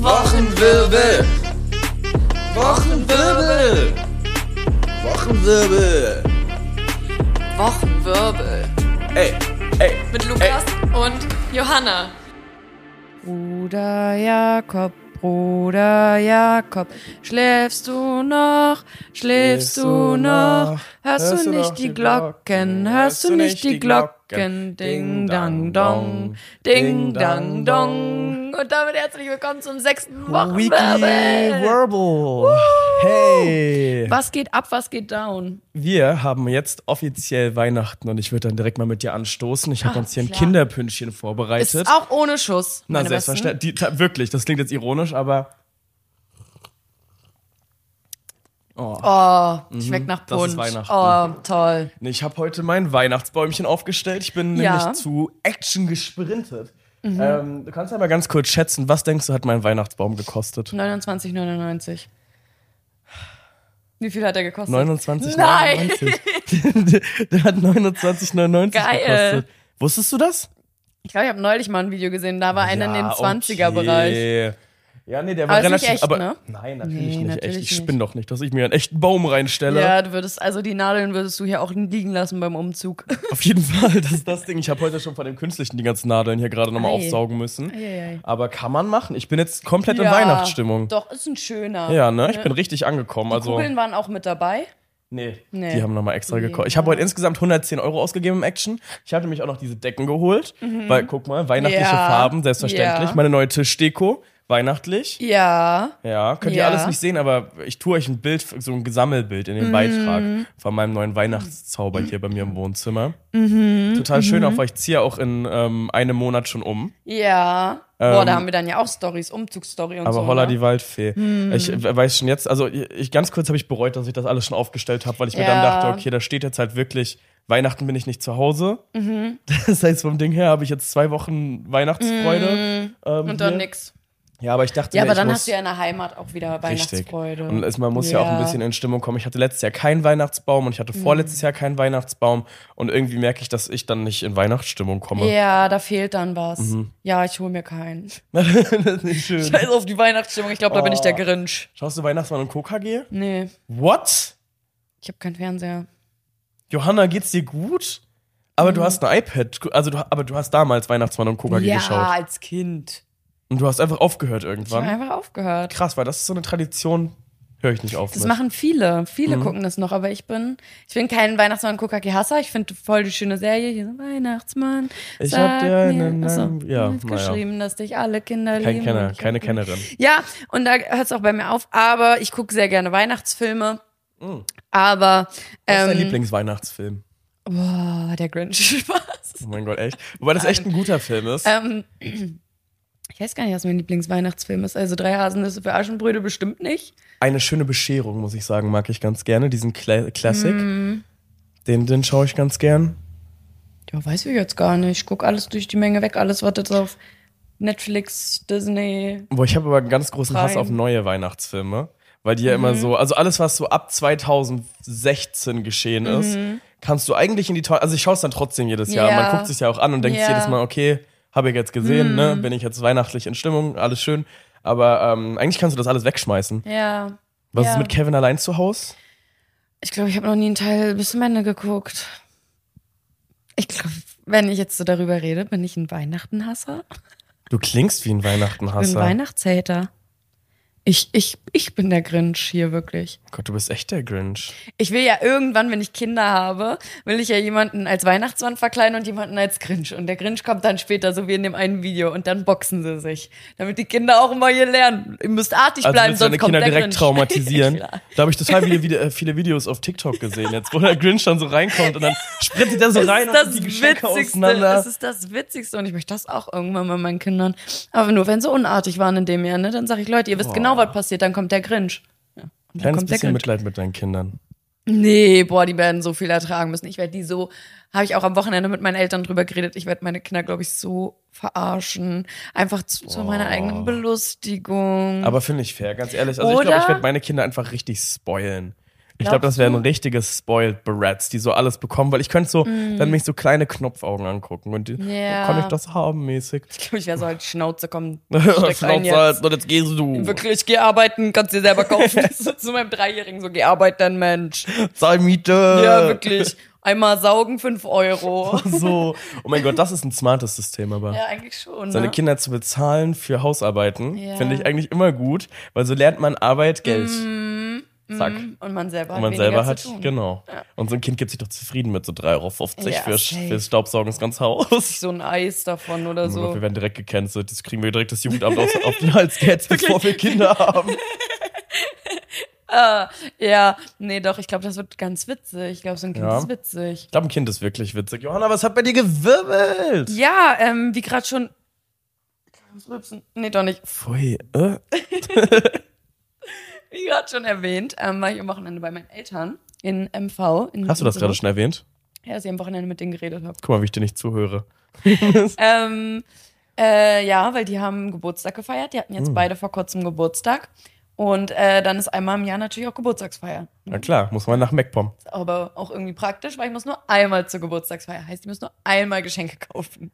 Wochenwirbel. Wochenwirbel. Wochenwirbel. Wochenwirbel. Ey, ey. Mit Lukas und Johanna. Bruder Jakob, Bruder Jakob, schläfst du noch, schläfst du noch, hörst du nicht die Glocken, hörst du nicht die Glocken, ding dang dong, ding dang dong. Und damit herzlich willkommen zum sechsten Weekly Wochenwirbel. Warble. Hey. Was geht ab, was geht down? Wir haben jetzt offiziell Weihnachten und ich würde dann direkt mal mit dir anstoßen. Ich habe uns hier ein klar. Kinderpündchen vorbereitet. Ist auch ohne Schuss. Na, selbstverständlich. Die, wirklich, das klingt jetzt ironisch, aber. Oh. Oh, schmeckt nach das ist Punsch. Weihnachten. Oh, toll. Ich habe heute mein Weihnachtsbäumchen aufgestellt. Ich bin Ja. nämlich zu Action gesprintet. Ähm, du kannst ja mal ganz kurz schätzen, was denkst du, hat mein Weihnachtsbaum gekostet? 29,99. Wie viel hat er gekostet? 29,99. Nein! Der hat 29,99 Geil. gekostet. Wusstest du das? Ich glaube, ich habe neulich mal ein Video gesehen, da war einer in Ja, 20er-Bereich. okay. Ja, nee, der war Aber relativ. echt, aber ne? nein, natürlich Nee, nicht natürlich echt. Ich spinne doch nicht, dass ich mir einen echten Baum reinstelle. Ja, du würdest, also die Nadeln würdest du hier auch liegen lassen beim Umzug. Auf jeden Fall, das ist das Ding. Ich habe heute schon von dem Künstlichen die ganzen Nadeln hier gerade nochmal Ei. aufsaugen müssen. Eieiei. Aber kann man machen. Ich bin jetzt komplett in Ja, Weihnachtsstimmung. Doch, ist ein schöner. Ja, ne? Ich bin richtig angekommen. Also, Kugeln waren auch mit dabei. nee, Nee. die haben nochmal extra Nee, gekostet. Ich habe heute insgesamt 110 Euro ausgegeben im Action. Ich hatte mich auch noch diese Decken geholt. Weil, guck mal, weihnachtliche Mhm. Ja, Farben, selbstverständlich. ja. Meine neue Tischdeko, weihnachtlich. Ja. Ja, könnt ihr Ja. alles nicht sehen, aber ich tue euch ein Bild, so ein Gesammelbild in den Mhm. Beitrag von meinem neuen Weihnachtszauber hier bei mir im Wohnzimmer. Mhm. Total schön, auch weil ich ziehe auch in ähm, einem Monat schon um. Ja. Boah, Ähm, da haben wir dann ja auch Stories, Umzugsstory und Aber so. holla ne? die Waldfee. Ich äh, weiß schon jetzt, also ich, ganz kurz habe ich bereut, dass ich das alles schon aufgestellt habe, weil ich mir dann Ja. dachte, okay, da steht jetzt halt wirklich, Weihnachten bin ich nicht zu Hause. Mhm. Das heißt, vom Ding her habe ich jetzt zwei Wochen Weihnachtsfreude. Ähm, Mhm. Und dann hier. nix. Ja, aber ich dachte Ja, mir, aber ich dann hast du ja in der Heimat auch wieder Richtig. Weihnachtsfreude. Und es, man muss ja. auch ein bisschen in Stimmung kommen. Ich hatte letztes Jahr keinen Weihnachtsbaum und ich hatte vorletztes Mhm. Jahr keinen Weihnachtsbaum. Und irgendwie merke ich, dass ich dann nicht in Weihnachtsstimmung komme. Ja, da fehlt dann was. Mhm. Ja, ich hole mir keinen. das ist nicht schön. Scheiß auf die Weihnachtsstimmung. Ich glaube, da bin ich der Oh. Grinch. Schaust du Weihnachtsmann und KKG? Nee, What? ich habe keinen Fernseher. Johanna, geht's dir gut? Aber Mhm. du hast ein iPad. Also du, aber du hast damals Weihnachtsmann und KKG ja, geschaut. als Kind. Und du hast einfach aufgehört Ich habe irgendwann. einfach aufgehört. Krass, weil das ist so eine Tradition, höre ich nicht auf. Das mit. machen viele. Viele Mhm. gucken das noch, aber ich bin, ich bin kein Weihnachtsmann KKG Hasser. Ich finde voll die schöne Serie. Hier so Weihnachtsmann. Ich sag hab dir einen Achso, ja, naja. geschrieben, dass dich alle Kinder Kein lieben. Kenner, keine hab- Kennerin. Ja, und da hört es auch bei mir auf. Aber ich gucke sehr gerne Weihnachtsfilme. Mhm. Aber Was ist dein ähm, Lieblingsweihnachtsfilm? boah, der Grinch. Spaß. Oh mein Gott, echt? Wobei das echt ein guter Film ist. Ähm, ich weiß gar nicht, was mein Lieblingsweihnachtsfilm ist. Also drei Haselnüsse für Aschenbrödel bestimmt nicht. Eine schöne Bescherung, muss ich sagen, mag ich ganz gerne. Diesen Cla Classic. Mhm. Den, den schaue ich ganz gern. Ja, weiß ich jetzt gar nicht. Ich guck alles durch die Menge weg, alles, was jetzt auf Netflix, Disney. Boah, ich habe aber einen ganz großen Hass auf neue Weihnachtsfilme. Weil die ja Mhm. immer so, also alles, was so ab 2016 geschehen ist, kannst du eigentlich in die also ich schaue es dann trotzdem jedes Jahr. Mhm. Ja. Man guckt sich ja auch an und denkt Ja. Mhm. jedes Mal, okay, habe ich jetzt gesehen, ne? bin ich jetzt weihnachtlich in Stimmung, alles schön. Aber ähm, eigentlich kannst du das alles wegschmeißen. Ja. Was ja. ist mit Kevin allein zu Hause? Ich glaube, ich habe noch nie einen Teil bis zum Ende geguckt. Ich glaube, wenn ich jetzt so darüber rede, bin ich ein Weihnachtenhasser. Du klingst wie ein Ich bin Weihnachtenhasser. Weihnachtshater. Ich, ich, ich bin der Grinch hier wirklich. Gott, du bist echt der Grinch. Ich will ja irgendwann, wenn ich Kinder habe, will ich ja jemanden als Weihnachtsmann verkleiden und jemanden als Grinch. Und der Grinch kommt dann später, so wie in dem einen Video, und dann boxen sie sich. Damit die Kinder auch immer hier lernen. Ihr müsst artig Also bleiben, du deine sonst kommt Kinder der direkt Grinch. traumatisieren. Da habe ich total viele, äh, viele Videos auf TikTok gesehen jetzt, wo der Grinch dann so reinkommt und dann sprintet er so rein das und ist die das Geschenke Witzigste. auseinander. Das ist das Witzigste und ich möchte das auch irgendwann bei meinen Kindern. Aber nur wenn sie unartig waren in dem Jahr, ne, dann sage ich, Leute, ihr wisst genau, was passiert, dann kommt der Grinch. Ja, und Kleines kommt der bisschen Grinch. Mitleid mit deinen Kindern. Nee, boah, die werden so viel ertragen müssen. Ich werde die so, habe ich auch am Wochenende mit meinen Eltern drüber geredet, ich werde meine Kinder, glaube ich, so verarschen. Einfach zu, zu meiner eigenen Belustigung. Aber finde ich fair, ganz ehrlich. Also ich Oder- glaube, ich werde meine Kinder einfach richtig spoilen. Ich glaube, das Glaubst wären du? richtige Spoiled Barats, die so alles bekommen, weil ich könnte so Mm. dann mich so kleine Knopfaugen angucken und die, Ja. kann ich das haben mäßig. Ich glaube, ich wäre so halt Schnauze, komm, steck ein Schnauze halt, und jetzt gehst du. Wirklich, geh arbeiten, kannst dir selber kaufen. Ist zu meinem Dreijährigen so, geh arbeiten, Mensch. Zahl Miete. Ja, wirklich. Einmal saugen, fünf Euro. So. Oh mein Gott, das ist ein smartes System, aber. Ja, eigentlich schon. Seine ne? Kinder zu bezahlen für Hausarbeiten, Ja. finde ich eigentlich immer gut, weil so lernt man Arbeit, Geld. Zack. Und man selber Und hat man weniger selber hat, genau. Und so ein Kind gibt sich doch zufrieden mit so 3,50 Euro Ja, für, fürs Staubsaugen das ganze Haus. So ein Eis davon oder so. wir werden direkt gecancelt. Das kriegen wir direkt das Jugendamt auf, auf den Hals gehetzt, bevor wir Kinder haben. Ja, nee, doch, ich glaube, das wird ganz witzig. Ich glaube, so ein Kind Ja. ist witzig. Ich glaube, ein Kind ist wirklich witzig. Johanna, was hat bei dir gewirbelt? Ja, ähm, wie gerade schon. Nee, doch nicht. Pfui, äh? Wie gerade schon erwähnt, ähm, war ich am Wochenende bei meinen Eltern in MV. In Hast du das gerade schon erwähnt? Ja, dass ich am Wochenende mit denen geredet habe. Guck mal, wie ich dir nicht zuhöre. Ähm, äh, ja, weil die haben Geburtstag gefeiert. Die hatten jetzt beide vor kurzem Geburtstag. Und äh, dann ist einmal im Jahr natürlich auch Geburtstagsfeier. Na klar, muss man nach MacPom. Aber auch irgendwie praktisch, weil ich muss nur einmal zur Geburtstagsfeier. Heißt, ich muss nur einmal Geschenke kaufen.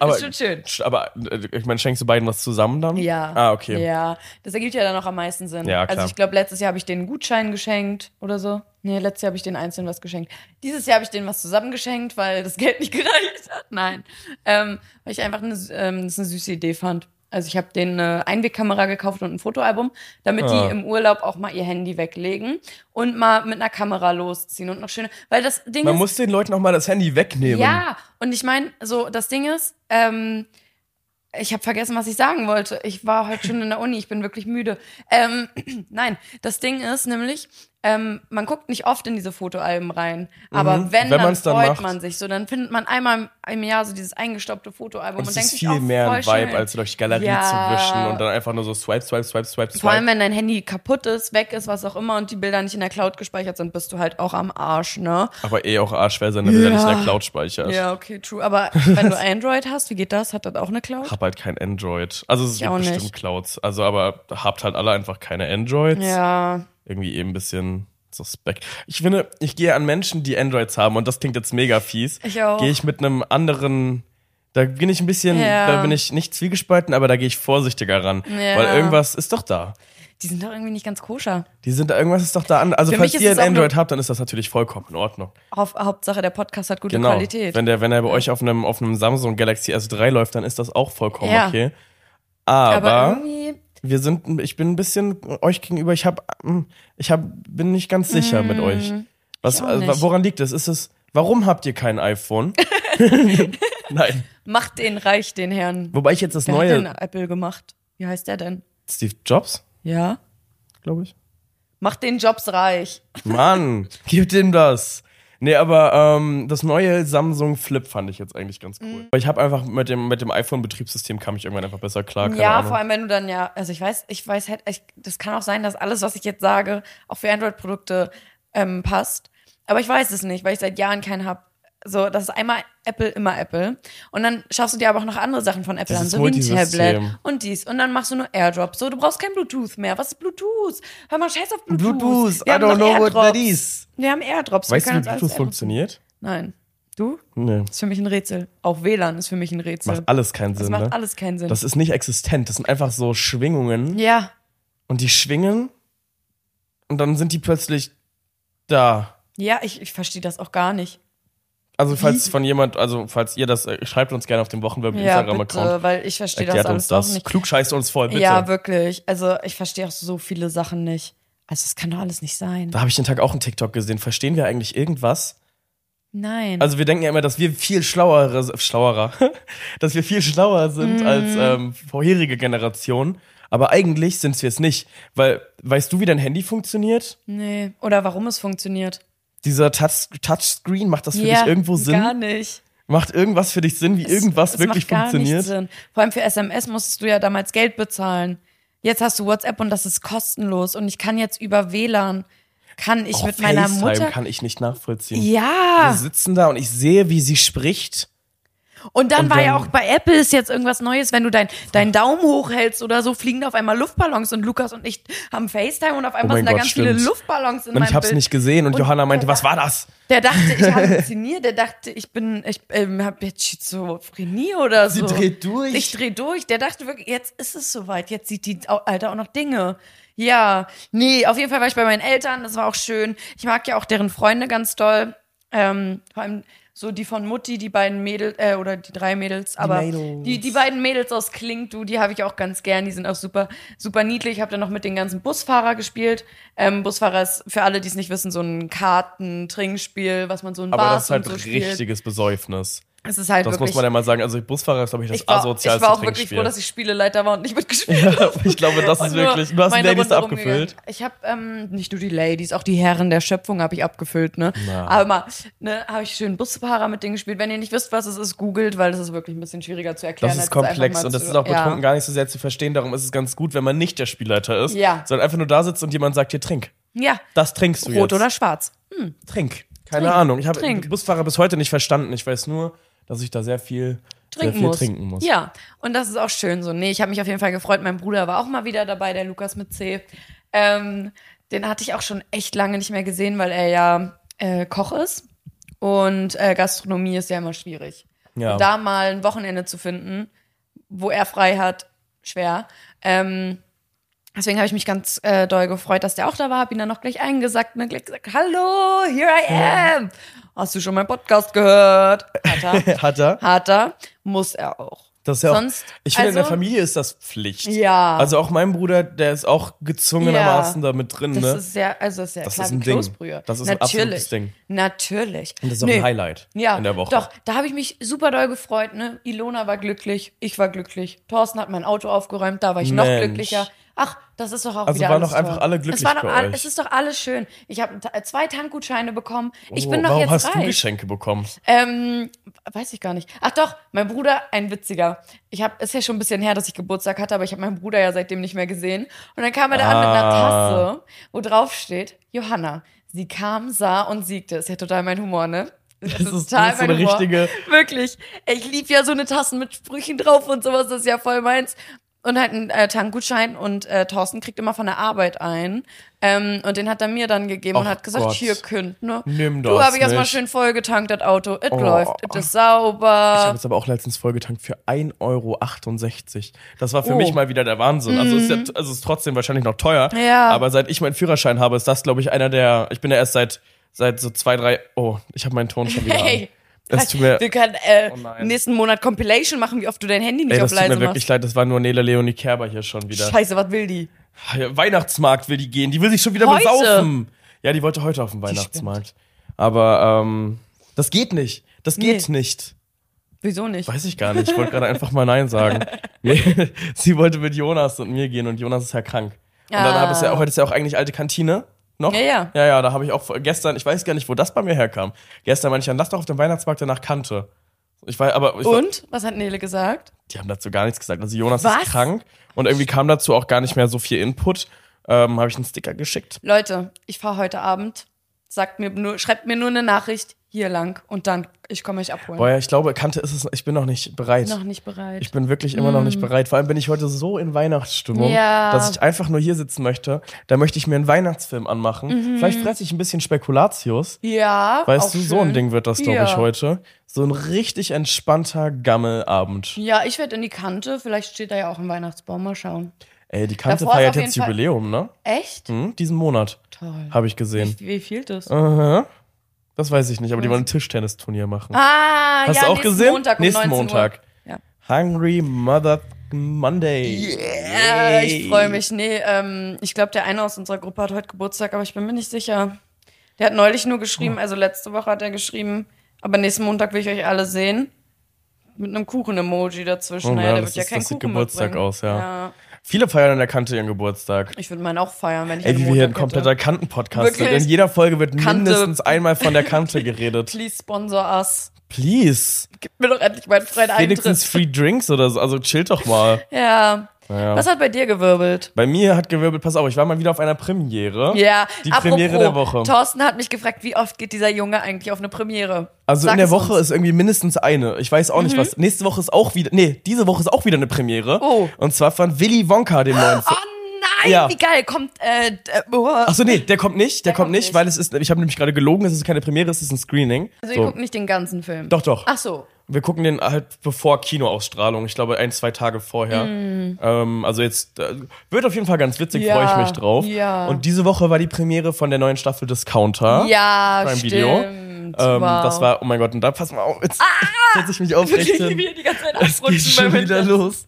Aber, ist schon schön. Aber äh, ich meine, schenkst du beiden was zusammen dann? Ja. Ah, okay. Ja, das ergibt ja dann auch am meisten Sinn. Ja, klar. Also ich glaube, letztes Jahr habe ich denen einen Gutschein geschenkt oder so. Nee, letztes Jahr habe ich denen einzeln was geschenkt. Dieses Jahr habe ich denen was zusammen geschenkt, weil das Geld nicht gereicht hat. Nein. Ähm, weil ich einfach eine, ähm, das eine süße Idee fand. Also ich habe denen eine Einwegkamera gekauft und ein Fotoalbum, damit Ah. die im Urlaub auch mal ihr Handy weglegen und mal mit einer Kamera losziehen und noch schöne, weil das Ding Man ist, muss den Leuten auch mal das Handy wegnehmen. ja, und ich meine, so das Ding ist, ähm, ich habe vergessen, was ich sagen wollte. Ich war heute schon in der Uni, ich bin wirklich müde. Ähm, nein, das Ding ist nämlich, ähm, man guckt nicht oft in diese Fotoalben rein, aber Mhm. wenn, Wenn dann dann freut macht. man sich so. Dann findet man einmal im Jahr so dieses eingestaubte Fotoalbum Und und, es denkt sich viel auch mehr ein Vibe, schön. als durch die Galerie Ja. zu wischen und dann einfach nur so swipe, swipe, swipe, swipe, Vor allem, swipe. wenn dein Handy kaputt ist, weg ist, was auch immer und die Bilder nicht in der Cloud gespeichert sind, bist du halt auch am Arsch, ne? Aber eh auch sein, wenn er nicht in der Cloud speichert. Ja, okay, true. Aber wenn du Android hast, wie geht das? Hat das auch eine Cloud? Hab halt kein Android. Also es gibt bestimmt. Clouds. Also aber habt halt alle einfach keine Androids. Ja. Irgendwie eben ein bisschen suspekt. Ich finde, ich gehe an Menschen, die Androids haben und das klingt jetzt mega fies. Ich auch. Gehe ich mit einem anderen da bin ich ein bisschen, Ja. da bin ich nicht zwiegespalten, aber da gehe ich vorsichtiger ran. Ja. Weil irgendwas ist doch da. Die sind doch irgendwie nicht ganz koscher. Die sind da, irgendwas ist doch da an. Also Für falls ihr ein Android habt, dann ist das natürlich vollkommen in Ordnung. Auf, Hauptsache, der Podcast hat gute Genau. Qualität. Wenn der, wenn er bei euch auf einem, auf einem Samsung Galaxy S3 läuft, dann ist das auch vollkommen Ja. okay. aber, Aber, irgendwie, wir sind, ich bin ein bisschen euch gegenüber, ich hab, hm, ich hab, bin nicht ganz sicher mit euch. Was, Mm, also, woran liegt es? Ist es, warum habt ihr kein iPhone? Nein. macht den reich, den Herrn. Wobei ich jetzt das Wer hat denn neue, Apple gemacht? Wie heißt der denn? Steve Jobs, Ja? glaube ich. Macht den Jobs reich. Mann, gib ihm das. Nee, aber ähm, das neue Samsung Flip fand ich jetzt eigentlich ganz cool. Weil ich habe einfach mit dem, mit dem iPhone-Betriebssystem kam ich irgendwann einfach besser klar. Ja, Ahnung. vor allem, wenn du dann ja, also ich weiß, ich weiß halt, ich, das kann auch sein, dass alles, was ich jetzt sage, auch für Android-Produkte ähm, passt. Aber ich weiß es nicht, weil ich seit Jahren keinen hab. So, das ist einmal Apple, immer Apple. Und dann schaffst du dir aber auch noch andere Sachen von Apple an, so wie ein. Tablet und dies. Und dann machst du nur AirDrop. So, du brauchst kein Bluetooth mehr. Was ist Bluetooth? Hör mal, scheiß auf Bluetooth. Bluetooth, Wir I don't know what that AirDrops. is. Wir haben AirDrops. Weißt du, wie Bluetooth AirDrops- funktioniert? Nein. Du? Nee. Ist für mich ein Rätsel. Auch WLAN ist für mich ein Rätsel. Macht alles keinen das Sinn, macht ne? alles keinen Sinn. Das ist nicht existent. Das sind einfach so Schwingungen. ja. Und die schwingen. Und dann sind die plötzlich da. Ja, ich, ich verstehe das auch gar nicht. Also falls von jemand, also falls ihr das, äh, schreibt uns gerne auf dem Wochenweb Ja, Instagram-Account. weil ich verstehe das alles uns das. auch nicht. Klug scheißt uns voll, bitte. Ja, wirklich. Also ich verstehe auch so viele Sachen nicht. Also das kann doch alles nicht sein. da habe ich den Tag auch einen TikTok gesehen. Verstehen wir eigentlich irgendwas? Nein. Also wir denken ja immer, dass wir viel schlauere, schlauerer, dass wir viel schlauer sind Mhm. als ähm, vorherige Generationen. Aber eigentlich sind wir es nicht. Weil, weißt du, wie dein Handy funktioniert? nee. Oder warum es funktioniert. Dieser Touch Touchscreen, macht das für ja, dich irgendwo Sinn? Gar nicht. Macht irgendwas für dich Sinn, wie irgendwas es wirklich macht gar funktioniert? Sinn. Vor allem für SMS musstest du ja damals Geld bezahlen. Jetzt hast du WhatsApp und das ist kostenlos. Und ich kann jetzt über WLAN, kann ich Auch mit meiner FaceTime Mutter. kann ich nicht nachvollziehen. Ja. Wir sitzen da und ich sehe, wie sie spricht. Und dann Und war ja dann- auch bei Apple ist jetzt irgendwas Neues, wenn du dein, deinen Daumen hochhältst oder so, fliegen da auf einmal Luftballons und Lukas und ich haben FaceTime und auf einmal Oh sind da Gott, ganz stimmt. viele Luftballons in Und meinem ich hab's Bild. nicht gesehen und, Und Johanna meinte, was war das? Der dachte, ich halluziniere, der dachte, ich bin, ich ähm, hab jetzt Schizophrenie oder Sie so. dreht durch. Ich dreh durch. Der dachte wirklich, jetzt ist es soweit. Jetzt sieht die Alter auch noch Dinge. Ja, nee, auf jeden Fall war ich bei meinen Eltern. Das war auch schön. Ich mag ja auch deren Freunde ganz doll. Ähm, vor allem so die von Mutti, die beiden Mädels, äh, oder die drei Mädels, aber Mädels. die, die beiden Mädels aus Klink, du, die habe ich auch ganz gern. Die sind auch super, super niedlich. Ich habe dann noch mit den ganzen Busfahrer gespielt. Ähm, Busfahrer ist für alle, die es nicht wissen, so ein Karten-Trinkspiel, was man so in Aber Bars das ist halt so spielt. richtiges Besäufnis. Es ist halt Das wirklich. muss man ja mal sagen. Also Busfahrer ist, glaube ich, das ich war, ich asozialste war auch wirklich froh, dass ich Spieleleiter war und nicht mitgespielt habe. ich glaube, das ist wirklich. Du hast die Ladies Runde abgefüllt. Ich habe ähm, nicht nur die Ladies, auch die Herren der Schöpfung habe ich abgefüllt, ne? Na. Aber mal, ne, habe ich schön Busfahrer mit denen gespielt. Wenn ihr nicht wisst, was es ist, googelt, weil das ist wirklich ein bisschen schwieriger zu erklären. Das ist komplex und das ist auch betrunken ja. gar nicht so sehr zu verstehen. Darum ist es ganz gut, wenn man nicht der Spielleiter ist, Ja. sondern einfach nur da sitzt und jemand sagt dir, trink. Ja, Das trinkst du rot jetzt. oder schwarz. Trink. Keine Trink. Ahnung. Ich habe. Busfahrer bis heute nicht verstanden. Ich weiß nur, dass ich da sehr viel, trinken sehr muss. trinken muss. Ja, und das ist auch schön so. Nee, ich habe mich auf jeden Fall gefreut. Mein Bruder war auch mal wieder dabei, der Lukas mit C. Ähm, den hatte ich auch schon echt lange nicht mehr gesehen, weil er ja äh, Koch ist. Und äh, Gastronomie ist ja immer schwierig. Ja. Und da mal ein Wochenende zu finden, wo er frei hat, schwer. Ähm, deswegen habe ich mich ganz äh, doll gefreut, dass der auch da war. Hab ihn dann noch gleich eingesagt und gleich gesagt, hallo, here I am. Hast du schon meinen Podcast gehört? Hat er. Hat er? Hat er, muss er auch. Das ist ja auch, Sonst- ich finde, in der also- Familie ist das Pflicht. Ja. Also auch mein Bruder, der ist auch gezwungenermaßen da mit drin, Das ne? ist sehr, also das ist ja Das klar ist ein Ding. Kloßbrühe. Das ist ein Natürlich. absolutes Ding. Natürlich. Und das ist auch Nee. ein Highlight Ja, in der Woche. doch, da habe ich mich super doll gefreut. Ne? Ilona war glücklich, ich war glücklich. Thorsten hat mein Auto aufgeräumt, da war ich noch Mensch. glücklicher. Ach, das ist doch auch Also wieder waren alles doch einfach toll. alle glücklich es war doch all. Es ist doch alles schön. Ich habe zwei Tankgutscheine bekommen. Ich Oh, bin doch warum jetzt hast reich. du Geschenke bekommen? Ähm, weiß ich gar nicht. Ach doch, mein Bruder, ein witziger. Ich habe, ist ja schon ein bisschen her, dass ich Geburtstag hatte, aber ich habe meinen Bruder ja seitdem nicht mehr gesehen. Und dann kam er da an mit einer Ah. Tasse, wo drauf steht, Johanna. Sie kam, sah und siegte. Ist ja total mein Humor, ne? Das, ist- das ist so eine richtige- Wirklich. Ich lieb ja so eine Tassen mit Sprüchen drauf und sowas, das ist ja voll meins. Und halt einen äh, Tankgutschein und äh, Thorsten kriegt immer von der Arbeit ein. Ähm, und den hat er mir dann gegeben und Ach hat gesagt, Gott. hier könnt, ne? Nimm Du das habe ich erstmal schön voll getankt, das Auto. Es Oh. läuft, es ist Ich sauber. habe jetzt aber auch letztens vollgetankt für 1,68 Euro. Das war für Oh. mich mal wieder der Wahnsinn. Also ist, ja, also ist trotzdem wahrscheinlich noch teuer. Ja. Aber seit ich meinen Führerschein habe, ist das, glaube ich, einer der. Ich bin ja erst seit, seit so zwei, drei. Oh, ich habe meinen Ton schon wieder Hey. an. Es tut mir, wir können äh, Oh nächsten Monat Compilation machen, wie oft du dein Handy nicht ey, auf das tut mir leise wirklich machst. leid. Das war nur Nele Leonie Kerber hier schon wieder. Scheiße, was will die? Weihnachtsmarkt will die gehen. Die will sich schon wieder Heute? besaufen. Ja, die wollte heute auf den Weihnachtsmarkt. Aber ähm, das geht nicht. Das geht Nee. nicht. Wieso nicht? Weiß ich gar nicht. Ich wollte gerade einfach mal Nein sagen. Sie wollte mit Jonas und mir gehen und Jonas ist ja krank. Und dann Ah. habe ich ja auch, heute ist ja auch eigentlich alte Kantine. Noch? Ja, ja. Ja, ja, da habe ich auch gestern, ich weiß gar nicht, wo das bei mir herkam. Gestern meinte ich dann, lass doch auf dem Weihnachtsmarkt danach Kante. Ich war, aber ich war, Und? Was hat Nele gesagt? die haben dazu gar nichts gesagt. Also Jonas Was? ist krank und irgendwie kam dazu auch gar nicht mehr so viel Input. Ähm, habe ich einen Sticker geschickt. Leute, ich fahre heute Abend. Sagt mir nur, schreibt mir nur eine Nachricht hier lang und dann, ich komme euch abholen. Boah, ja, ich glaube, Kante ist es, ich bin noch nicht bereit. Noch nicht bereit. Ich bin wirklich immer noch nicht bereit. Vor allem bin ich heute so in Weihnachtsstimmung, Mm. Ja. dass ich einfach nur hier sitzen möchte. Da möchte ich mir einen Weihnachtsfilm anmachen. Vielleicht fresse ich ein bisschen Spekulatius. ja. Weißt Mhm. du, so ein schön. Ding wird das, glaube Ja. ich, heute. So ein richtig entspannter Gammelabend. Ja, ich werde in die Kante. Vielleicht steht da ja auch ein Weihnachtsbaum. Mal schauen. Ey, die Kante Davor feiert jetzt Jubiläum, ne? Echt? Hm, diesen Monat. Toll. Habe ich gesehen. Wie, wie viel das? Aha. Das weiß ich nicht, aber die wollen ein Tischtennisturnier machen. Ah, Hast ja, du auch nächsten gesehen? Montag um nächsten 19 Uhr. Montag. Ja. Hungry Mother Monday. Ja, ich freue mich. Nee, ähm, ich glaube, der eine aus unserer Gruppe hat heute Geburtstag, aber ich bin mir nicht sicher. Der hat neulich nur geschrieben, also letzte Woche hat er geschrieben, aber nächsten Montag will ich euch alle sehen. Mit einem Kuchen-Emoji dazwischen. Oh, naja, ja, der das wird ja ist- kein das sieht Kuchen Geburtstag mitbringen. aus, ja. Viele feiern an der Kante ihren Geburtstag. Ich würde meinen auch feiern, wenn ich Ey, wie wir hier ein kompletter. Kanten-Podcast sind. In jeder Folge wird Kante. mindestens einmal von der Kante geredet. Please sponsor us. Please. Gib mir doch endlich meinen freien Wenigstens Eintritt. Free Drinks oder so. Also chill doch mal. Ja. Naja. Was hat bei dir gewirbelt? Bei mir hat gewirbelt, pass auf, ich war mal wieder auf einer Premiere. Ja, Die apropos, Premiere der Woche. Thorsten hat mich gefragt, wie oft geht dieser Junge eigentlich auf eine Premiere? Also Sag in der Woche uns. Mhm. ist irgendwie mindestens eine. Ich weiß auch nicht was. Nächste Woche ist auch wieder, nee, diese Woche ist auch wieder eine Premiere. Oh. Und zwar von Willy Wonka, dem neuen Film. Oh nein, Ja. wie geil. Kommt, äh, äh, oh. Achso, nee, der kommt nicht, der, kommt, kommt nicht, nicht. weil es ist, ich habe nämlich gerade gelogen, es ist keine Premiere, es ist ein Screening. Also so. ihr guckt nicht den ganzen Film. Doch, doch. Ach so. Wir gucken den halt bevor Kinoausstrahlung. Ich glaube, ein, zwei Tage vorher. Ähm, also jetzt äh, wird auf jeden Fall ganz witzig, Mm. Ja, freue ich mich drauf. ja. Und diese Woche war die Premiere von der neuen Staffel Discounter. Ja, Prime stimmt. Video. Ähm, wow. Das war, oh mein Gott, und da pass mal auf, jetzt Ah! setze ich mich aufrichten. wie wir die ganze Zeit Es geht schon wieder los.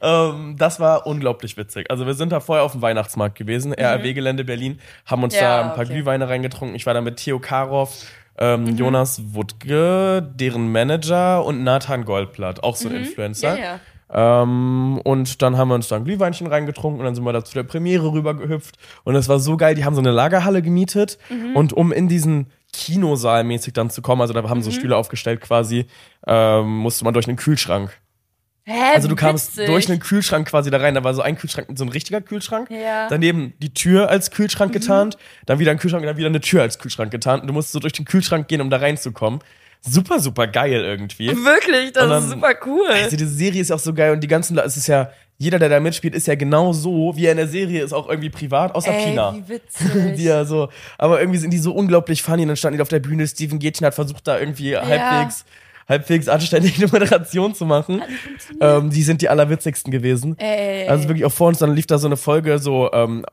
Ähm, das war unglaublich witzig. Also wir sind da vorher auf dem Weihnachtsmarkt gewesen, RAW-Gelände Berlin, haben uns Mhm. Ja, da ein paar okay. Glühweine reingetrunken. Ich war da mit Theo Karow, ähm, Mhm. Jonas Wutke, deren Manager und Nathan Goldblatt, auch so ein Influencer. Mhm. Ja, ja. Ähm, und dann haben wir uns da ein Glühweinchen reingetrunken und dann sind wir da zu der Premiere rübergehüpft. Und es war so geil, die haben so eine Lagerhalle gemietet Mhm. und um in diesen Kinosaal mäßig dann zu kommen, also da haben Mhm. so Stühle aufgestellt quasi, ähm, musste man durch einen Kühlschrank. Hä, Also du kamst witzig. durch einen Kühlschrank quasi da rein, da war so ein Kühlschrank, so ein richtiger Kühlschrank. Ja. Mhm. Daneben die Tür als Kühlschrank getarnt, dann wieder ein Kühlschrank, dann wieder eine Tür als Kühlschrank getarnt. Und du musst so durch den Kühlschrank gehen, um da reinzukommen. Super, super geil irgendwie. Wirklich, das dann- ist super cool. Also diese Serie ist auch so geil und die ganzen, es ist ja, jeder, der da mitspielt, ist ja genau so, wie er in der Serie ist, auch irgendwie privat, außer Ey, Pina. wie witzig. Die ja so, aber irgendwie sind die so unglaublich funny und dann standen die auf der Bühne, Steven Gätchen hat versucht da irgendwie halbwegs, halbwegs anständig eine Moderation zu machen. Ähm, die sind die allerwitzigsten gewesen. Ey. Also wirklich auch vor uns, dann lief da so eine Folge, so, ähm,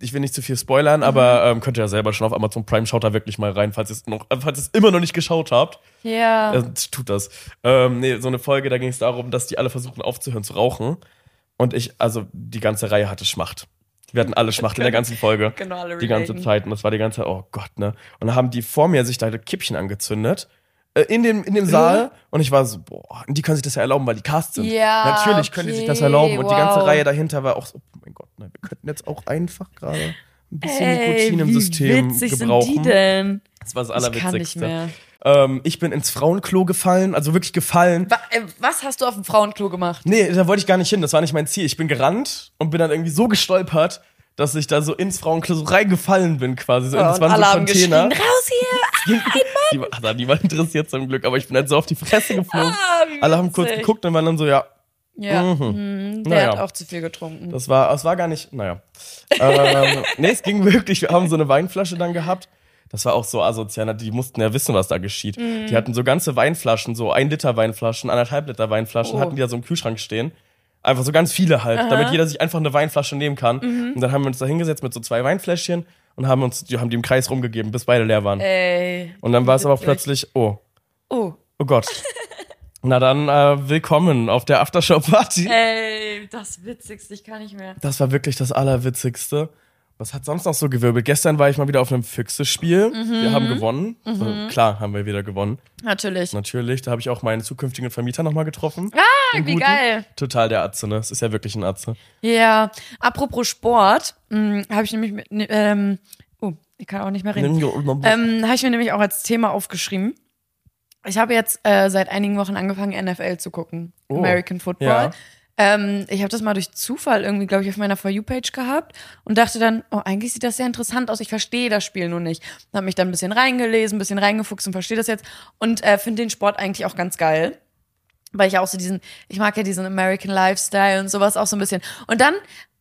ich will nicht zu viel spoilern, Mhm. aber ähm, könnt ihr ja selber schon auf Amazon Prime, schaut da wirklich mal rein, falls ihr es noch, äh, falls ihr es immer noch nicht geschaut habt. ja. Äh, tut das. Ähm, nee, so eine Folge, da ging es darum, dass die alle versuchen aufzuhören zu rauchen. Und ich, also die ganze Reihe hatte Schmacht. Wir hatten alle Schmacht in der ganzen Folge. Genau, alle Die ganze. Zeit. Und das war die ganze Zeit, oh Gott, ne? Und dann haben die vor mir sich da Kippchen angezündet. Äh, In dem, in dem Saal und ich war so, boah, die können sich das ja erlauben, weil die Cast sind. Ja, Natürlich können die sich das okay, erlauben. Und die ganze wow. Reihe dahinter war auch so, oh mein Gott, ne, wir könnten jetzt auch einfach gerade ein bisschen Ey, Nikotin im wie System witzig gebrauchen. sind die denn? Das war das Ich kann nicht Allerwitzigste. mehr. Ähm, ich bin ins Frauenklo gefallen, also wirklich gefallen. Wa äh, was hast du auf dem Frauenklo gemacht? Nee, da wollte ich gar nicht hin, das war nicht mein Ziel. Ich bin gerannt und bin dann irgendwie so gestolpert, dass ich da so ins Frauenklo reingefallen bin quasi. So, Ja, das und waren so alle haben Container. geschrien, raus hier! Die, war- ach, die waren interessiert zum Glück, aber ich bin halt so auf die Fresse geflogen. Ah, Alle haben kurz geguckt und waren dann so, ja, Ja, Mhm. mhm, der Naja. hat auch zu viel getrunken. das war, es war gar nicht, naja. ähm, nee, es ging wirklich, wir haben so eine Weinflasche dann gehabt. Das war auch so asozial, die mussten ja wissen, was da geschieht. Mhm. Die hatten so ganze Weinflaschen, so ein Liter Weinflaschen, anderthalb Liter Weinflaschen, Oh. hatten die da so im Kühlschrank stehen. Einfach so ganz viele halt, damit jeder sich einfach eine Weinflasche nehmen kann. Mhm. Und dann haben wir uns da hingesetzt mit so zwei Weinfläschchen und haben uns, die haben die im Kreis rumgegeben, bis beide leer waren. Ey. und dann war es aber plötzlich, oh, Oh. oh Gott. Na dann, äh, willkommen auf der Aftershow-Party. Ey, das Witzigste, ich kann nicht mehr. Das war wirklich das Allerwitzigste. Was hat sonst noch so gewirbelt? Gestern war ich mal wieder auf einem Füchse-Spiel. Wir haben gewonnen. Also, klar haben wir wieder gewonnen. Natürlich. Natürlich. Da habe ich auch meinen zukünftigen Vermieter nochmal getroffen. Ah, Den wie guten. geil. Total der Atze, ne? Es ist ja wirklich ein Atze. Ja, apropos Sport, habe ich nämlich mit, ähm, oh, ich kann auch nicht mehr reden. Ähm, habe ich mir nämlich auch als Thema aufgeschrieben. Ich habe jetzt äh, seit einigen Wochen angefangen, NFL zu gucken. Oh, American Football. ja. Ähm, ich habe das mal durch Zufall irgendwie, glaube ich, auf meiner For You-Page gehabt und dachte dann, oh, eigentlich sieht das sehr interessant aus. Ich verstehe das Spiel nur nicht. Habe mich dann ein bisschen reingelesen, ein bisschen reingefuchst und verstehe das jetzt und äh, finde den Sport eigentlich auch ganz geil. Weil ich auch so diesen, ich mag ja diesen American Lifestyle und sowas auch so ein bisschen. Und dann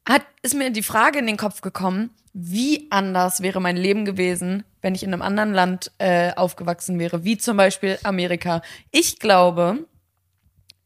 hat, ist mir die Frage in den Kopf gekommen, wie anders wäre mein Leben gewesen, wenn ich in einem anderen Land äh, aufgewachsen wäre, wie zum Beispiel Amerika. Ich glaube,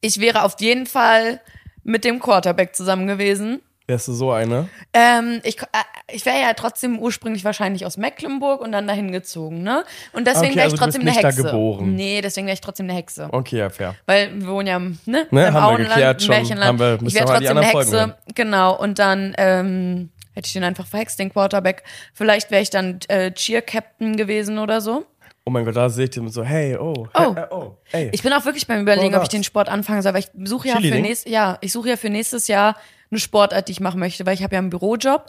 ich wäre auf jeden Fall mit dem Quarterback zusammen gewesen. Wärst du so eine? Ähm, ich äh, ich wäre ja trotzdem ursprünglich wahrscheinlich aus Mecklenburg und dann dahin gezogen, ne? Und deswegen Okay, wäre also ich du trotzdem bist eine nicht da Hexe. geboren. Nee, deswegen wäre ich trotzdem eine Hexe. Okay, ja, fair. Weil wir wohnen ja ne, Ne, im haben wir Auenland, geklärt im schon. Märchenland. Haben wir- ich wäre wir trotzdem eine anderen Folgen Hexe. Genau. Und dann ähm, hätte ich den einfach verhext, den Quarterback. Vielleicht wäre ich dann äh, Cheer-Captain gewesen oder so. Oh mein Gott, da seht ihr so, hey, oh, Oh. hey, äh, oh, ey. Ich bin auch wirklich beim Überlegen, Oh, ob ich den Sport anfangen soll, weil ich suche ja für nächstes ja, ich suche ja für nächstes Jahr eine Sportart, die ich machen möchte, weil ich habe ja einen Bürojob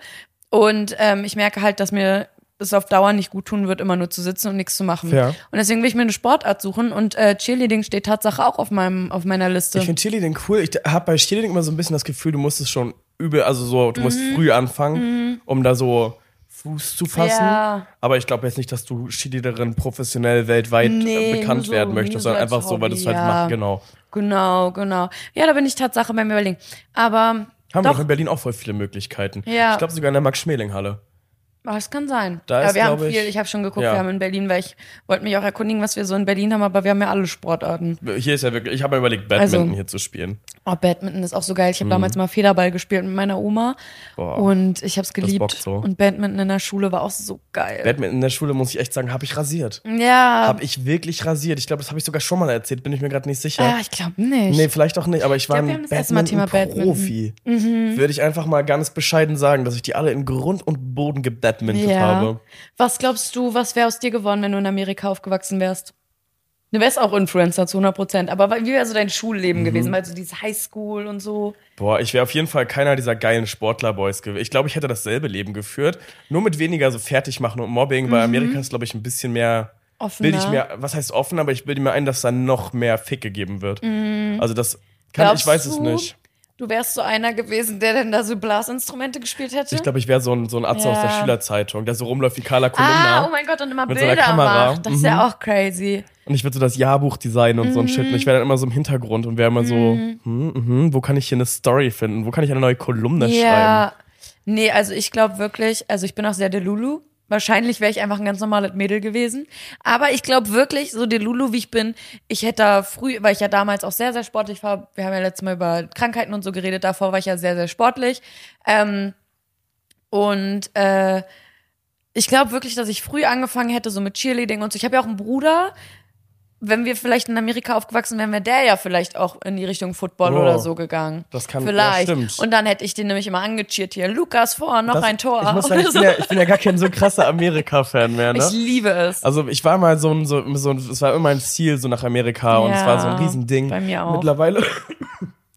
und ähm, ich merke halt, dass mir es auf Dauer nicht gut tun wird, immer nur zu sitzen und nichts zu machen. Fair. Und deswegen will ich mir eine Sportart suchen und äh, Cheerleading steht Tatsache auch auf meinem auf meiner Liste. Ich finde Cheerleading cool. Ich habe bei Cheerleading immer so ein bisschen das Gefühl, du musst es schon übel, also so, du musst früh anfangen, um da so Fuß zu fassen. Ja. Aber ich glaube jetzt nicht, dass du Cheerleaderin professionell weltweit Nee, äh, bekannt nur so- werden möchtest, so sondern einfach so, weil du es halt Hobby, machst, ja. genau. Genau, genau. Ja, da bin ich Tatsache beim Überlegen. Aber Haben wir doch, doch in Berlin auch voll viele Möglichkeiten. Ja. Ich glaube sogar in der Max-Schmeling-Halle. Das kann sein. Da ja, ist, wir haben glaub ich- viel, ich habe schon geguckt, ja. wir haben in Berlin, weil ich wollte mich auch erkundigen, was wir so in Berlin haben, aber wir haben ja alle Sportarten. Hier ist ja wirklich, ich habe mir überlegt, Badminton Also- hier zu spielen. Oh, Badminton ist auch so geil. Ich habe damals mal Federball gespielt mit meiner Oma Mhm. Boah, und ich habe es geliebt. so. Und Badminton in der Schule war auch so geil. Badminton in der Schule, muss ich echt sagen, habe ich rasiert. ja. Habe ich wirklich rasiert. Ich glaube, das habe ich sogar schon mal erzählt, bin ich mir gerade nicht sicher. Ah, ich glaube nicht. Nee, vielleicht auch nicht, aber ich war glaub, ein haben das erste Mal Thema Badminton-Profi. Würde ich einfach mal ganz bescheiden sagen, dass ich die alle in Grund und Boden gebadmintet ja. habe. Was glaubst du, was wäre aus dir geworden, wenn du in Amerika aufgewachsen wärst? Du wärst auch Influencer zu 100 Prozent, aber wie wäre so dein Schulleben Mhm. gewesen? Weil so dieses Highschool und so. Boah, ich wäre auf jeden Fall keiner dieser geilen Sportlerboys gewesen. Ich glaube, ich hätte dasselbe Leben geführt, nur mit weniger so Fertigmachen und Mobbing, weil Amerika ist, glaube ich, ein bisschen mehr Mhm. Offener. bilde ich mir, was heißt offen, aber ich bilde mir ein, dass da noch mehr Fick gegeben wird. Also das kann, Mhm. Glaubst ich weiß es du, nicht. Du wärst so einer gewesen, der dann da so Blasinstrumente gespielt hätte? Ich glaube, ich wäre so ein, so ein Atze aus der Ja. Schülerzeitung, der so rumläuft wie Carla ah, Kolumna. oh mein Gott, und immer Mit so einer Bilder Kamera. macht. Das ist ja auch crazy. Und ich würde so das Jahrbuch designen und so ein Mhm. Shit. Und ich wäre dann immer so im Hintergrund und wäre immer so, hm, mhm, wo kann ich hier eine Story finden? Wo kann ich eine neue Kolumne schreiben? Ja. Nee, also ich glaube wirklich, also ich bin auch sehr Delulu. Wahrscheinlich wäre ich einfach ein ganz normales Mädel gewesen. Aber ich glaube wirklich, so Delulu wie ich bin, ich hätte da früh, weil ich ja damals auch sehr, sehr sportlich war. Wir haben ja letztes Mal über Krankheiten und so geredet. Davor war ich ja sehr, sehr sportlich. Ähm, und äh, ich glaube wirklich, dass ich früh angefangen hätte, so mit Cheerleading und so. Ich habe ja auch einen Bruder. Wenn wir vielleicht in Amerika aufgewachsen wären, wäre der ja vielleicht auch in die Richtung Football Oh. oder so gegangen. Das kann- ja, vielleicht. stimmt. Und dann hätte ich den nämlich immer angecheert hier. Lukas vor, noch Das- ein Tor. Ich muss sagen, ich bin ja, ich bin ja gar kein so krasser Amerika-Fan mehr, ne? Ich liebe es. Also ich war mal so ein, so, so es war immer ein Ziel so nach Amerika und es Ja, war so ein Riesending. bei mir auch. Mittlerweile,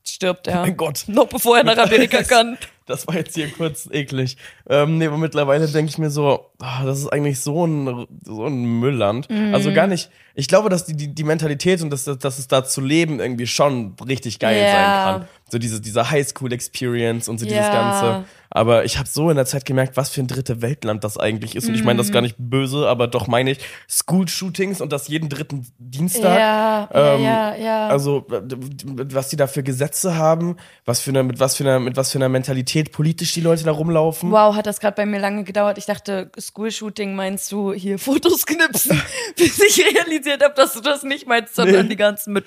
Stirbt er. mein Gott, Noch bevor er nach Amerika kann. das war jetzt hier kurz eklig. Ähm, nee, aber mittlerweile denke ich mir so, ah, das ist eigentlich so ein, so ein Müllland. Mhm. Also gar nicht, ich glaube, dass die, die, die Mentalität und dass, dass es da zu leben irgendwie schon richtig geil Ja. sein kann. So diese, diese Highschool-Experience und so dieses Ja. Ganze. Aber ich habe so in der Zeit gemerkt, was für ein dritte Weltland das eigentlich ist. Und ich meine das Mhm. gar nicht böse, aber doch meine ich School-Shootings und das jeden dritten Dienstag. Ja, Ähm, ja, ja. Also, was die da für Gesetze haben, was für eine, mit was für einer, mit was für einer Mentalität politisch die Leute da rumlaufen. Wow, hat das gerade bei mir lange gedauert. Ich dachte, School-Shooting meinst du hier Fotos knipsen, bis ich realisiert habe, dass du das nicht meinst, sondern Nee. die ganzen mit.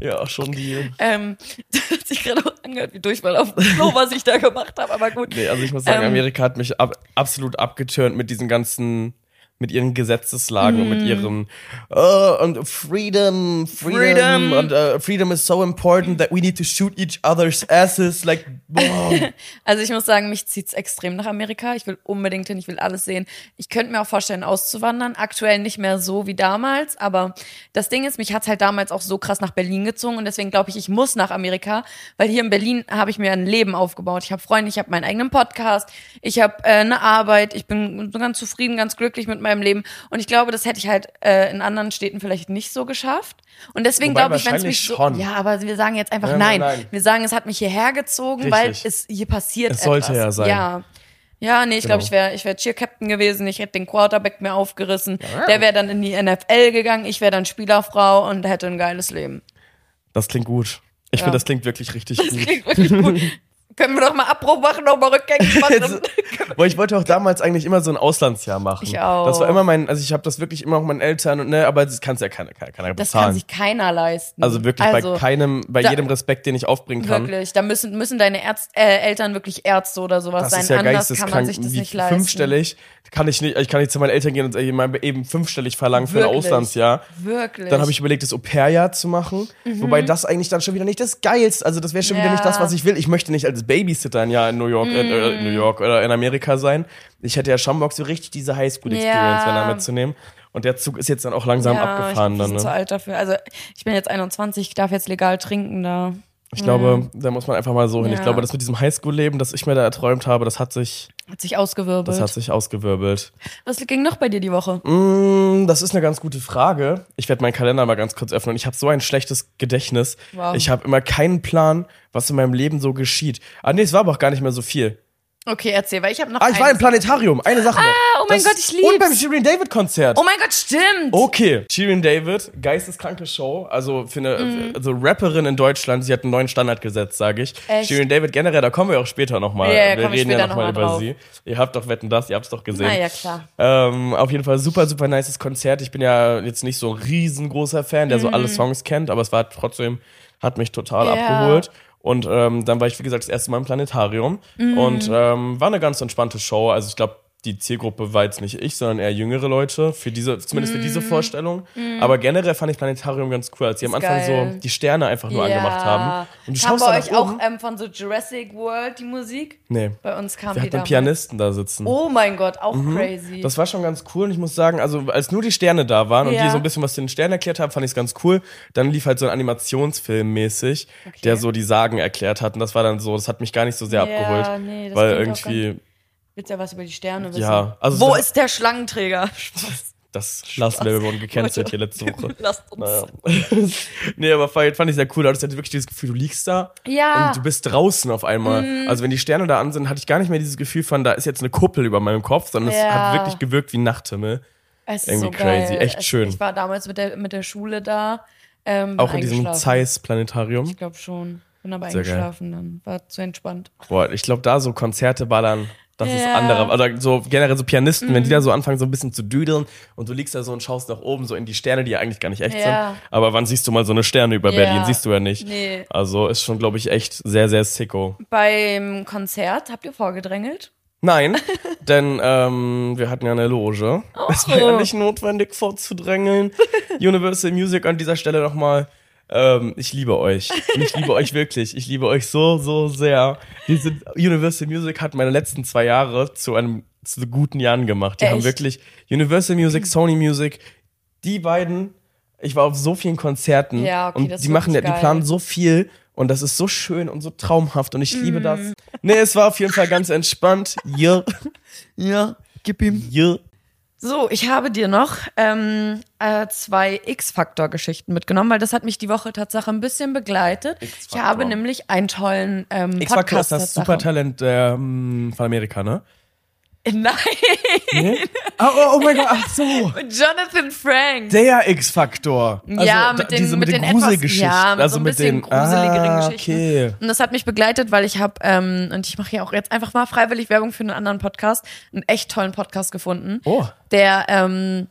Ja, schon die. Ähm, das hat sich gerade auch angehört wie Durchfall auf dem Klo, was ich da gemacht habe, aber gut. Nee, also ich muss sagen, Ähm, Amerika hat mich ab, absolut abgeturnt mit diesen ganzen, mit ihren Gesetzeslagen und Mhm. mit ihrem oh, und Freedom, Freedom, Freedom. und uh, Freedom is so important that we need to shoot each other's asses, like, boah. Also ich muss sagen, mich zieht's extrem nach Amerika. Ich will unbedingt hin, ich will alles sehen. Ich könnte mir auch vorstellen, auszuwandern. Aktuell nicht mehr so wie damals, aber das Ding ist, mich hat's halt damals auch so krass nach Berlin gezogen und deswegen glaube ich, ich muss nach Amerika, weil hier in Berlin habe ich mir ein Leben aufgebaut. Ich habe Freunde, ich habe meinen eigenen Podcast, ich habe äh, eine Arbeit, ich bin so ganz zufrieden, ganz glücklich mit meinem Leben und ich glaube, das hätte ich halt äh, in anderen Städten vielleicht nicht so geschafft. Und deswegen glaube ich, wenn es mich so, schon. ja, aber wir sagen jetzt einfach Ja, nein. nein. Wir sagen, es hat mich hierher gezogen, weil Richtig. es hier passiert Es sollte etwas. ja sein. Ja. Ja, nee, ich glaube, Genau. ich wäre ich wär Cheer-Captain gewesen, ich hätte den Quarterback mir aufgerissen, der wäre dann in die NFL gegangen, ich wäre dann Spielerfrau und hätte ein geiles Leben. Das klingt gut. Ich Ja. finde, das klingt wirklich richtig Das gut. klingt wirklich gut. Können wir doch mal Abbruch machen, noch mal rückgängig machen. Boah, ich wollte auch damals eigentlich immer so ein Auslandsjahr machen. Ich auch. Das war immer mein, also ich habe das wirklich immer auch meinen Eltern und ne, aber das kannst ja keiner, keiner, keiner Das bezahlen. kann sich keiner leisten. also wirklich Also, bei keinem, bei da- jedem Respekt, den ich aufbringen kann. Wirklich, da müssen, müssen deine Ärzt, äh, Eltern wirklich Ärzte oder sowas Das sein. ist ja Anders kann man sich das Wie nicht leisten. fünfstellig kann ich nicht, ich kann nicht zu meinen Eltern gehen und eben fünfstellig verlangen für ein Wirklich. Auslandsjahr. Wirklich. Dann habe ich überlegt, das Au-pair-Jahr zu machen. Mhm. Wobei das eigentlich dann schon wieder nicht das Geilste, also das wäre schon wieder Ja. nicht das, was ich will. Ich möchte nicht als Babysitter ein Jahr in New York, äh, äh, Mhm. New York oder in Amerika sein. Ich hätte ja schon Bock, so richtig diese Highschool-Experience Ja. mitzunehmen. Und der Zug ist jetzt dann auch langsam ja, abgefahren ich wir dann. sind zu Ne? alt dafür. Also ich bin jetzt 21, ich darf jetzt legal trinken da. Ich glaube, da muss man einfach mal so hin. Ich Ja. glaube, das mit diesem Highschool-Leben, das ich mir da erträumt habe, das hat sich, Hat sich ausgewirbelt. das hat sich ausgewirbelt. Was ging noch bei dir die Woche? Mm, das ist eine ganz gute Frage. Ich werde meinen Kalender mal ganz kurz öffnen. Ich habe so ein schlechtes Gedächtnis. Wow. Ich habe immer keinen Plan, was in meinem Leben so geschieht. Ah, nee, es war aber auch gar nicht mehr so viel. Okay, erzähl, weil ich habe noch Ah, ich war im. Planetarium. Eine Sache. Ah, oh mein Gott, ich lieb's. Und beim Shirin David Konzert. Oh mein Gott, stimmt. Okay, Shirin David, geisteskranke Show. Also für eine Mhm. also Rapperin in Deutschland, sie hat einen neuen Standard gesetzt, sage ich. Echt? Shirin David generell, da kommen wir auch später nochmal. Ja, ja, wir reden ja nochmal noch über drauf. sie. Ihr habt doch Wetten das, ihr habt's doch gesehen. Na ja, klar. Ähm, auf jeden Fall super, super nices Konzert. Ich bin ja jetzt nicht so ein riesengroßer Fan, der so alle Songs kennt, aber es war trotzdem, hat mich total Mhm. Ja. abgeholt. Und ähm, dann war ich, wie gesagt, das erste Mal im Planetarium. Mhm. Und ähm, war eine ganz entspannte Show. Also ich glaube, die Zielgruppe war jetzt nicht ich, sondern eher jüngere Leute, für diese, zumindest für diese Vorstellung. Aber generell fand ich Planetarium ganz cool, als sie am Mhm. Anfang geil. so die Sterne einfach nur angemacht haben. Und du kam schaust bei euch auch ähm, von so Jurassic World die Musik? Nee. Bei uns kam Wir die hatten. Pianisten da sitzen. Oh mein Gott, auch crazy. Das war schon ganz cool und ich muss sagen, also als nur die Sterne da waren und Ja. die so ein bisschen was zu den Sternen erklärt haben, fand ich es ganz cool. Dann lief halt so ein Animationsfilm mäßig, der so die Sagen erklärt hat und das war dann so, das hat mich gar nicht so sehr Ja, abgeholt, nee, das weil irgendwie Willst ja was über die Sterne wissen? Ja, also Wo ist der Schlangenträger? das lassen wir, wir wurden gecancelt hier letzte Woche. Lasst uns. Naja. nee, aber fand fand ich sehr cool. Da hattest du wirklich dieses Gefühl, du liegst da Ja. und du bist draußen auf einmal. Mhm. Also wenn die Sterne da an sind, hatte ich gar nicht mehr dieses Gefühl von, da ist jetzt eine Kuppel über meinem Kopf, sondern es Ja. hat wirklich gewirkt wie Nachthimmel. Es ist irgendwie so geil. crazy, echt es, schön. Ich war damals mit der, mit der Schule da. Ähm, Auch in diesem. Zeiss-Planetarium. Ich glaube schon. Bin aber Sehr geil. eingeschlafen dann. War zu entspannt. Boah, ich glaube, da so Konzerte ballern, das ist Ja. andere. Oder so generell so Pianisten, wenn die da so anfangen, so ein bisschen zu düdeln und du liegst da so und schaust nach oben, so in die Sterne, die ja eigentlich gar nicht echt Ja. sind. Aber wann siehst du mal so eine Sterne über Ja. Berlin? Siehst du ja nicht. Nee. Also ist schon, glaube ich, echt sehr, sehr sicko. Beim Konzert habt ihr vorgedrängelt? Nein, denn ähm, wir hatten ja eine Loge. Es war ja nicht notwendig vorzudrängeln. Universal Music an dieser Stelle nochmal. Ähm, ich liebe euch. Ich liebe euch wirklich. Ich liebe euch so, so sehr. Diese Universal Music hat meine letzten zwei Jahre zu einem zu guten Jahren gemacht. Die haben Echt? wirklich Universal Music, Sony Music, die beiden. Ich war auf so vielen Konzerten Ja, okay, und die machen ja, die planen so viel und das ist so schön und so traumhaft und ich liebe Mhm. das. Nee, es war auf jeden Fall ganz entspannt. Ja. Ja, gib ihm. Ja. So, ich habe dir noch ähm, äh, zwei X-Faktor-Geschichten mitgenommen, weil das hat mich die Woche Tatsache ein bisschen begleitet. Ich X-Faktor. habe nämlich einen tollen ähm, X-Factor Podcast. ist das. Supertalent der, ähm, von Amerika, ne? Nein, Oh, oh, oh mein Gott, ach so. Jonathan Frank. Der X-Faktor. Also, ja, mit den, diese mit den, etwas, Gruselgeschichten. ja, mit also so ein mit bisschen den gruseligeren ah, Geschichten. Okay. Und das hat mich begleitet, weil ich habe, ähm, und ich mache hier auch jetzt einfach mal freiwillig Werbung für einen anderen Podcast, einen echt tollen Podcast gefunden, Oh. der ähm,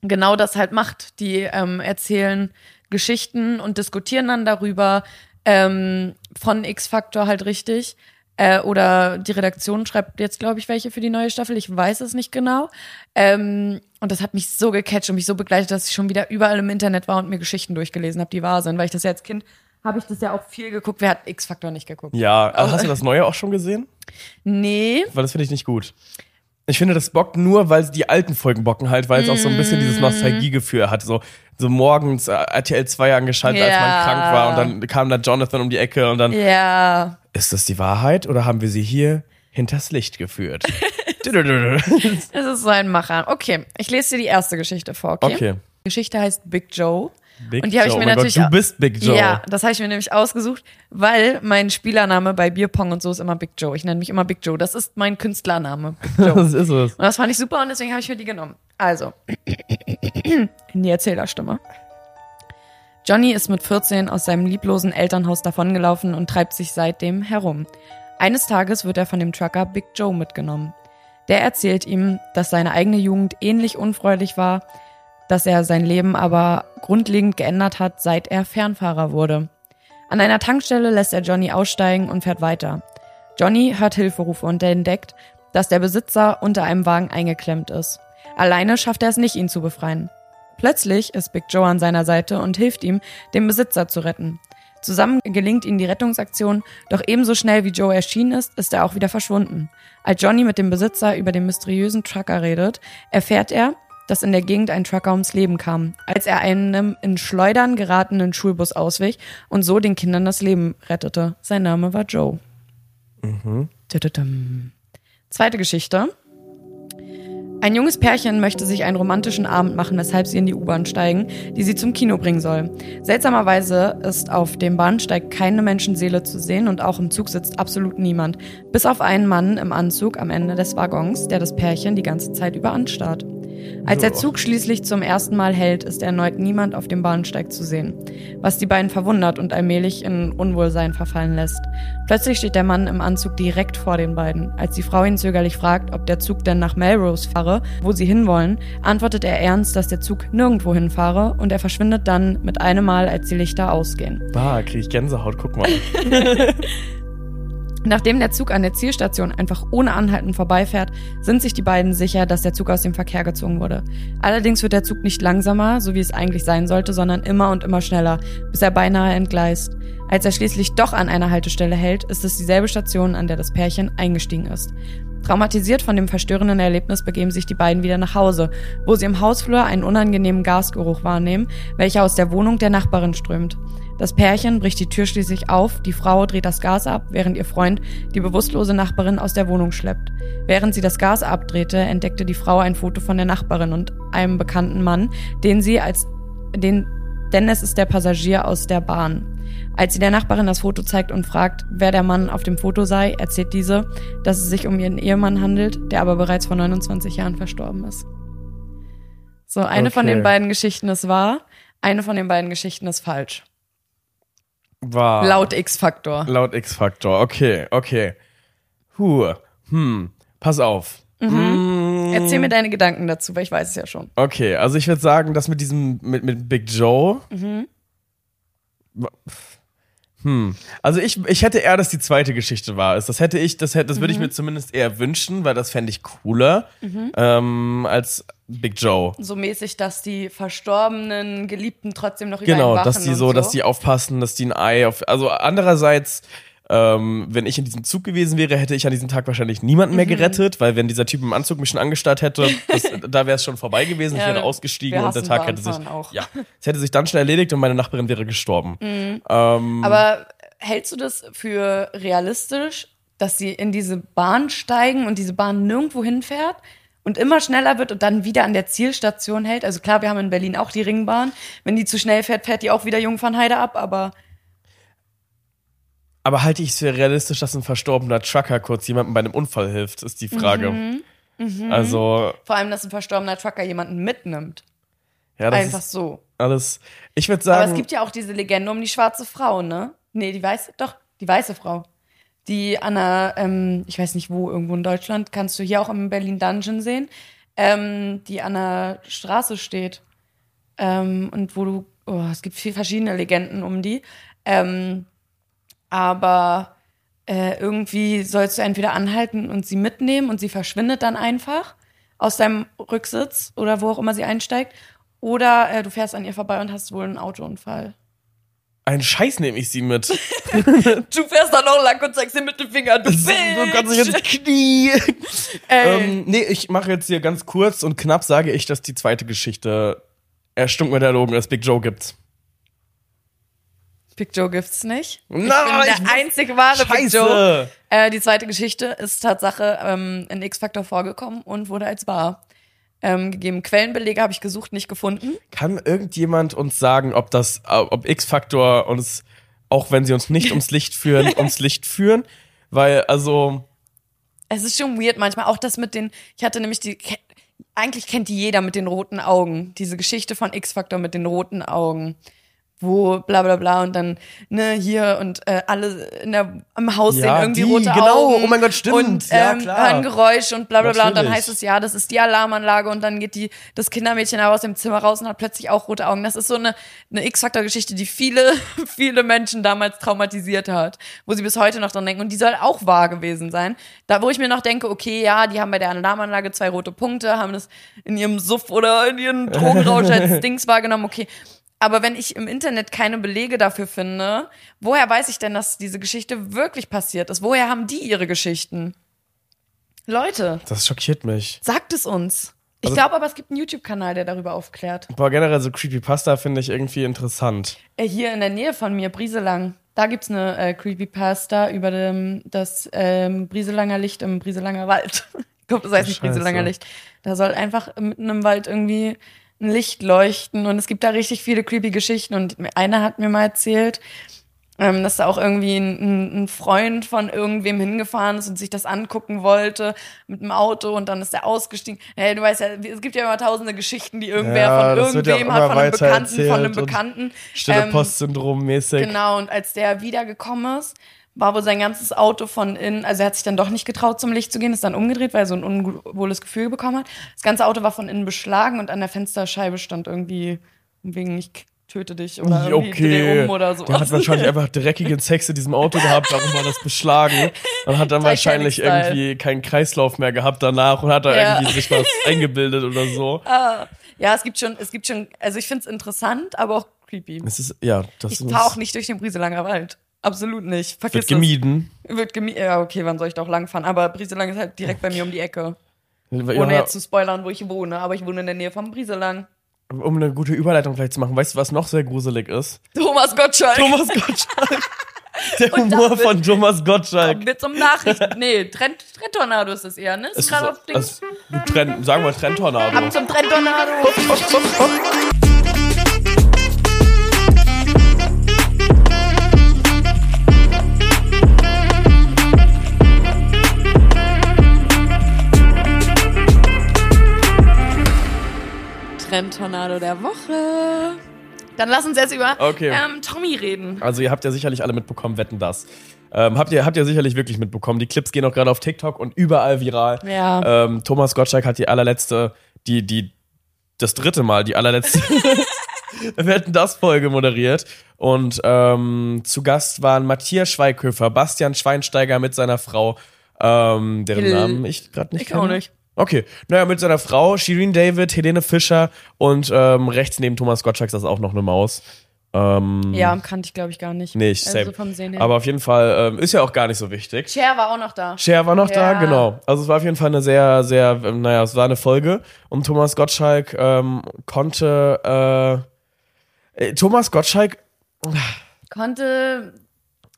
genau das halt macht. Die ähm, erzählen Geschichten und diskutieren dann darüber ähm, von X-Factor halt richtig. Äh, oder die Redaktion schreibt jetzt, glaube ich, welche für die neue Staffel. Ich weiß es nicht genau. Ähm, und das hat mich so gecatcht und mich so begleitet, dass ich schon wieder überall im Internet war und mir Geschichten durchgelesen habe, die wahr sind. Weil ich das ja als Kind habe ich das ja auch viel geguckt. Wer hat X-Factor nicht geguckt? Ja, also hast du das Neue auch schon gesehen? Nee. Weil das finde ich nicht gut. Ich finde, das bockt nur, weil die alten Folgen bocken halt, weil es auch so ein bisschen Mm. dieses Nostalgiegefühl hat. So, so morgens äh, RTL 2 angeschaltet, als man krank war und dann kam da Jonathan um die Ecke und dann, Ja. ist das die Wahrheit oder haben wir sie hier hinters Licht geführt? Es ist so ein Macher. Okay, ich lese dir die erste Geschichte vor, okay? Okay. Die Geschichte heißt Big Joe. Big und die habe ich mir Oh natürlich Gott, du bist Big Joe. Ja, das habe ich mir nämlich ausgesucht, weil mein Spielername bei Bierpong und so ist immer Big Joe. Ich nenne mich immer Big Joe. Das ist mein Künstlername, Big Joe. Das ist es. Und das fand ich super und deswegen habe ich mir die genommen. Also, in die Erzählerstimme. Johnny ist mit 14 aus seinem lieblosen Elternhaus davongelaufen und treibt sich seitdem herum. Eines Tages wird er von dem Trucker Big Joe mitgenommen. Der erzählt ihm, dass seine eigene Jugend ähnlich unfreudig war, dass er sein Leben aber grundlegend geändert hat, seit er Fernfahrer wurde. An einer Tankstelle lässt er Johnny aussteigen und fährt weiter. Johnny hört Hilferufe und entdeckt, dass der Besitzer unter einem Wagen eingeklemmt ist. Alleine schafft er es nicht, ihn zu befreien. Plötzlich ist Big Joe an seiner Seite und hilft ihm, den Besitzer zu retten. Zusammen gelingt ihnen die Rettungsaktion, doch ebenso schnell wie Joe erschienen ist, ist er auch wieder verschwunden. Als Johnny mit dem Besitzer über den mysteriösen Trucker redet, erfährt er, dass in der Gegend ein Trucker ums Leben kam, als er einem in Schleudern geratenen Schulbus auswich und so den Kindern das Leben rettete. Sein Name war Joe. Mhm. Zweite Geschichte. Ein junges Pärchen möchte sich einen romantischen Abend machen, weshalb sie in die U-Bahn steigen, die sie zum Kino bringen soll. Seltsamerweise ist auf dem Bahnsteig keine Menschenseele zu sehen und auch im Zug sitzt absolut niemand, bis auf einen Mann im Anzug am Ende des Waggons, der das Pärchen die ganze Zeit über anstarrt. Als der Zug schließlich zum ersten Mal hält, ist erneut niemand auf dem Bahnsteig zu sehen, was die beiden verwundert und allmählich in Unwohlsein verfallen lässt. Plötzlich steht der Mann im Anzug direkt vor den beiden. Als die Frau ihn zögerlich fragt, ob der Zug denn nach Melrose fahre, wo sie hinwollen, antwortet er ernst, dass der Zug nirgendwo hinfahre und er verschwindet dann mit einem Mal, als die Lichter ausgehen. Bah, krieg ich Gänsehaut, guck mal. Nachdem der Zug an der Zielstation einfach ohne Anhalten vorbeifährt, sind sich die beiden sicher, dass der Zug aus dem Verkehr gezogen wurde. Allerdings wird der Zug nicht langsamer, so wie es eigentlich sein sollte, sondern immer und immer schneller, bis er beinahe entgleist. Als er schließlich doch an einer Haltestelle hält, ist es dieselbe Station, an der das Pärchen eingestiegen ist. Traumatisiert von dem verstörenden Erlebnis begeben sich die beiden wieder nach Hause, wo sie im Hausflur einen unangenehmen Gasgeruch wahrnehmen, welcher aus der Wohnung der Nachbarin strömt. Das Pärchen bricht die Tür schließlich auf, die Frau dreht das Gas ab, während ihr Freund die bewusstlose Nachbarin aus der Wohnung schleppt. Während sie das Gas abdrehte, entdeckte die Frau ein Foto von der Nachbarin und einem bekannten Mann, den sie als den denn es ist der Passagier aus der Bahn. Als sie der Nachbarin das Foto zeigt und fragt, wer der Mann auf dem Foto sei, erzählt diese, dass es sich um ihren Ehemann handelt, der aber bereits vor 29 Jahren verstorben ist. So, eine okay. von den beiden Geschichten ist wahr, eine von den beiden Geschichten ist falsch. War. Laut X-Faktor. Laut X-Faktor, okay, okay. Huh, hm, pass auf. Mhm. Mm. Erzähl mir deine Gedanken dazu, weil ich weiß es ja schon. Okay, also ich würde sagen, dass mit diesem, mit, mit Big Joe. Mhm. Hm. Also ich, ich hätte eher, dass die zweite Geschichte war. Das hätte ich, das hätte, das würde ich mhm. mir zumindest eher wünschen, weil das fände ich cooler mhm. ähm, als Big Joe. So mäßig, dass die verstorbenen Geliebten trotzdem noch über Genau, dass die so, so, dass die aufpassen, dass die ein Ei auf. Also andererseits ähm, wenn ich in diesem Zug gewesen wäre, hätte ich an diesem Tag wahrscheinlich niemanden mehr mhm. gerettet, weil wenn dieser Typ im Anzug mich schon angestarrt hätte, das, da wäre es schon vorbei gewesen. Ja, ich wäre ausgestiegen und der Tag hätte sich, auch. ja, es hätte sich dann schnell erledigt und meine Nachbarin wäre gestorben. Mhm. Ähm, Aber hältst du das für realistisch, dass sie in diese Bahn steigen und diese Bahn nirgendwo hinfährt? und immer schneller wird und dann wieder an der Zielstation hält. Also klar, wir haben in Berlin auch die Ringbahn. Wenn die zu schnell fährt, fährt die auch wieder Jungfernheide ab, aber aber halte ich es für realistisch, dass ein verstorbener Trucker kurz jemandem bei einem Unfall hilft, ist die Frage. Mhm. Mhm. Also. Vor allem, dass ein verstorbener Trucker jemanden mitnimmt. Ja, das Einfach so. Alles. Ich würde sagen. Aber es gibt ja auch diese Legende um die schwarze Frau, ne? Nee, die weiße, doch, die weiße Frau. Die an einer, ähm, ich weiß nicht wo, irgendwo in Deutschland, kannst du hier auch im Berlin Dungeon sehen, ähm, die an der Straße steht. Ähm, und wo du, oh, es gibt viel verschiedene Legenden um die. Ähm, aber äh, irgendwie sollst du entweder anhalten und sie mitnehmen und sie verschwindet dann einfach aus deinem Rücksitz oder wo auch immer sie einsteigt. Oder äh, du fährst an ihr vorbei und hast wohl einen Autounfall. Ein Scheiß nehme ich sie mit. du fährst dann noch lang und zeigst sie mit dem Finger. Du, du kannst dich ins Knie. ähm, nee, ich mache jetzt hier ganz kurz und knapp sage ich, dass die zweite Geschichte erstunken mit der Logen es Big Joe gibt. Big Joe gibt's nicht. Nein, ich bin der einzige wahre Scheiße. Big Joe. Äh, die zweite Geschichte ist Tatsache ähm, in X-Factor vorgekommen und wurde als wahr ähm, gegeben. Quellenbelege habe ich gesucht, nicht gefunden. Kann irgendjemand uns sagen, ob das, ob X-Factor uns, auch wenn sie uns nicht ums Licht führen, ums Licht führen? Weil, also. Es ist schon weird manchmal. Auch das mit den, ich hatte nämlich die, eigentlich kennt die jeder mit den roten Augen. Diese Geschichte von X-Factor mit den roten Augen wo bla bla bla und dann ne hier und äh, alle in der im Haus ja, sehen irgendwie die, rote genau. Augen oh mein Gott stimmt. und ähm, ja, hören Geräusche und bla bla bla. Und dann heißt es ja das ist die Alarmanlage und dann geht die das Kindermädchen aus dem Zimmer raus und hat plötzlich auch rote Augen. Das ist so eine eine X-Faktor Geschichte die viele viele Menschen damals traumatisiert hat wo sie bis heute noch dran denken. Und die soll auch wahr gewesen sein. Da wo ich mir noch denke okay ja die haben bei der Alarmanlage zwei rote Punkte haben das in ihrem Suff oder in ihren Drogenrausch als Dings wahrgenommen. Okay aber wenn ich im Internet keine Belege dafür finde, woher weiß ich denn, dass diese Geschichte wirklich passiert ist? Woher haben die ihre Geschichten? Leute. Das schockiert mich. Sagt es uns. Ich glaube aber, es gibt einen YouTube-Kanal, der darüber aufklärt. Boah, generell so Creepypasta finde ich irgendwie interessant. Äh, hier in der Nähe von mir, Brieselang. Da gibt's eine äh, Creepypasta über dem, das ähm, Brieselanger Licht im Brieselanger Wald. ich glaube, das heißt nicht. Brieselanger Licht. Da soll einfach mitten im Wald irgendwie ein Licht leuchten und es gibt da richtig viele creepy Geschichten und einer hat mir mal erzählt, ähm, dass da auch irgendwie ein, ein- Freund von irgendwem hingefahren ist und sich das angucken wollte mit dem Auto und dann ist er ausgestiegen. Hey, du weißt ja, es gibt ja immer tausende Geschichten, die irgendwer Ja, von ja irgendwem immer hat, von einem Bekannten, von einem Bekannten. Stille Ähm, Post-Syndrom mäßig. Genau, und als der wiedergekommen ist, war wohl sein ganzes Auto von innen, also er hat sich dann doch nicht getraut, zum Licht zu gehen, ist dann umgedreht, weil er so ein unwohles Gefühl bekommen hat. Das ganze Auto war von innen beschlagen und an der Fensterscheibe stand irgendwie, wegen ich töte dich oder irgendwie dreh um oder so. Der hat wahrscheinlich einfach dreckigen Sex in diesem Auto gehabt, darum war das beschlagen. Und hat dann wahrscheinlich irgendwie keinen Kreislauf mehr gehabt danach und hat da Ja. irgendwie sich was eingebildet oder so. Ja, es gibt schon, es gibt schon, also ich finde es interessant, aber auch creepy. Es ist, ja, das Ich ist, fahre auch nicht durch den Brieselanger Wald. Absolut nicht. Vergiss wird es. gemieden. Wird gemieden. Ja, okay, wann soll ich da auch langfahren? Aber Brieselang ist halt direkt bei mir um die Ecke. Ohne jetzt zu spoilern, wo ich wohne. Aber ich wohne in der Nähe vom Brieselang. um eine gute Überleitung vielleicht zu machen, weißt du, was noch sehr gruselig ist? Thomas Gottschalk. Thomas Gottschalk. Der Humor von Thomas Gottschalk. Kommen wir zum Nachrichten. Nee, Trend, Trendtornado ist es eher, ne? Ist Es gerade ist, auf Dings. du Trend, sagen wir Trendtornado. Ab zum Trendtornado. Trendtornado der Woche. Dann lass uns jetzt über Okay. ähm, Tommy reden. Also ihr habt ja sicherlich alle mitbekommen, wetten das. Ähm, habt ihr habt ihr sicherlich wirklich mitbekommen. Die Clips gehen auch gerade auf TikTok und überall viral. Ja. Ähm, Thomas Gottschalk hat die allerletzte, die die das dritte Mal die allerletzte wetten das Folge moderiert und ähm, zu Gast waren Matthias Schweighöfer, Bastian Schweinsteiger mit seiner Frau, ähm, deren. Namen ich gerade nicht Ich auch kenne. nicht. Okay, naja, mit seiner Frau, Shirin David, Helene Fischer und ähm, rechts neben Thomas Gottschalk ist auch noch eine Maus. Ähm, Ja, kannte ich glaube ich gar nicht. Nicht, also same. vom Sehen her. Aber auf jeden Fall ähm, ist ja auch gar nicht so wichtig. Cher war auch noch da. Cher war noch da, Ja. genau. Also es war auf jeden Fall eine sehr, sehr, ähm, naja, es war eine Folge und Thomas Gottschalk ähm, konnte, äh, äh, Thomas Gottschalk, Konnte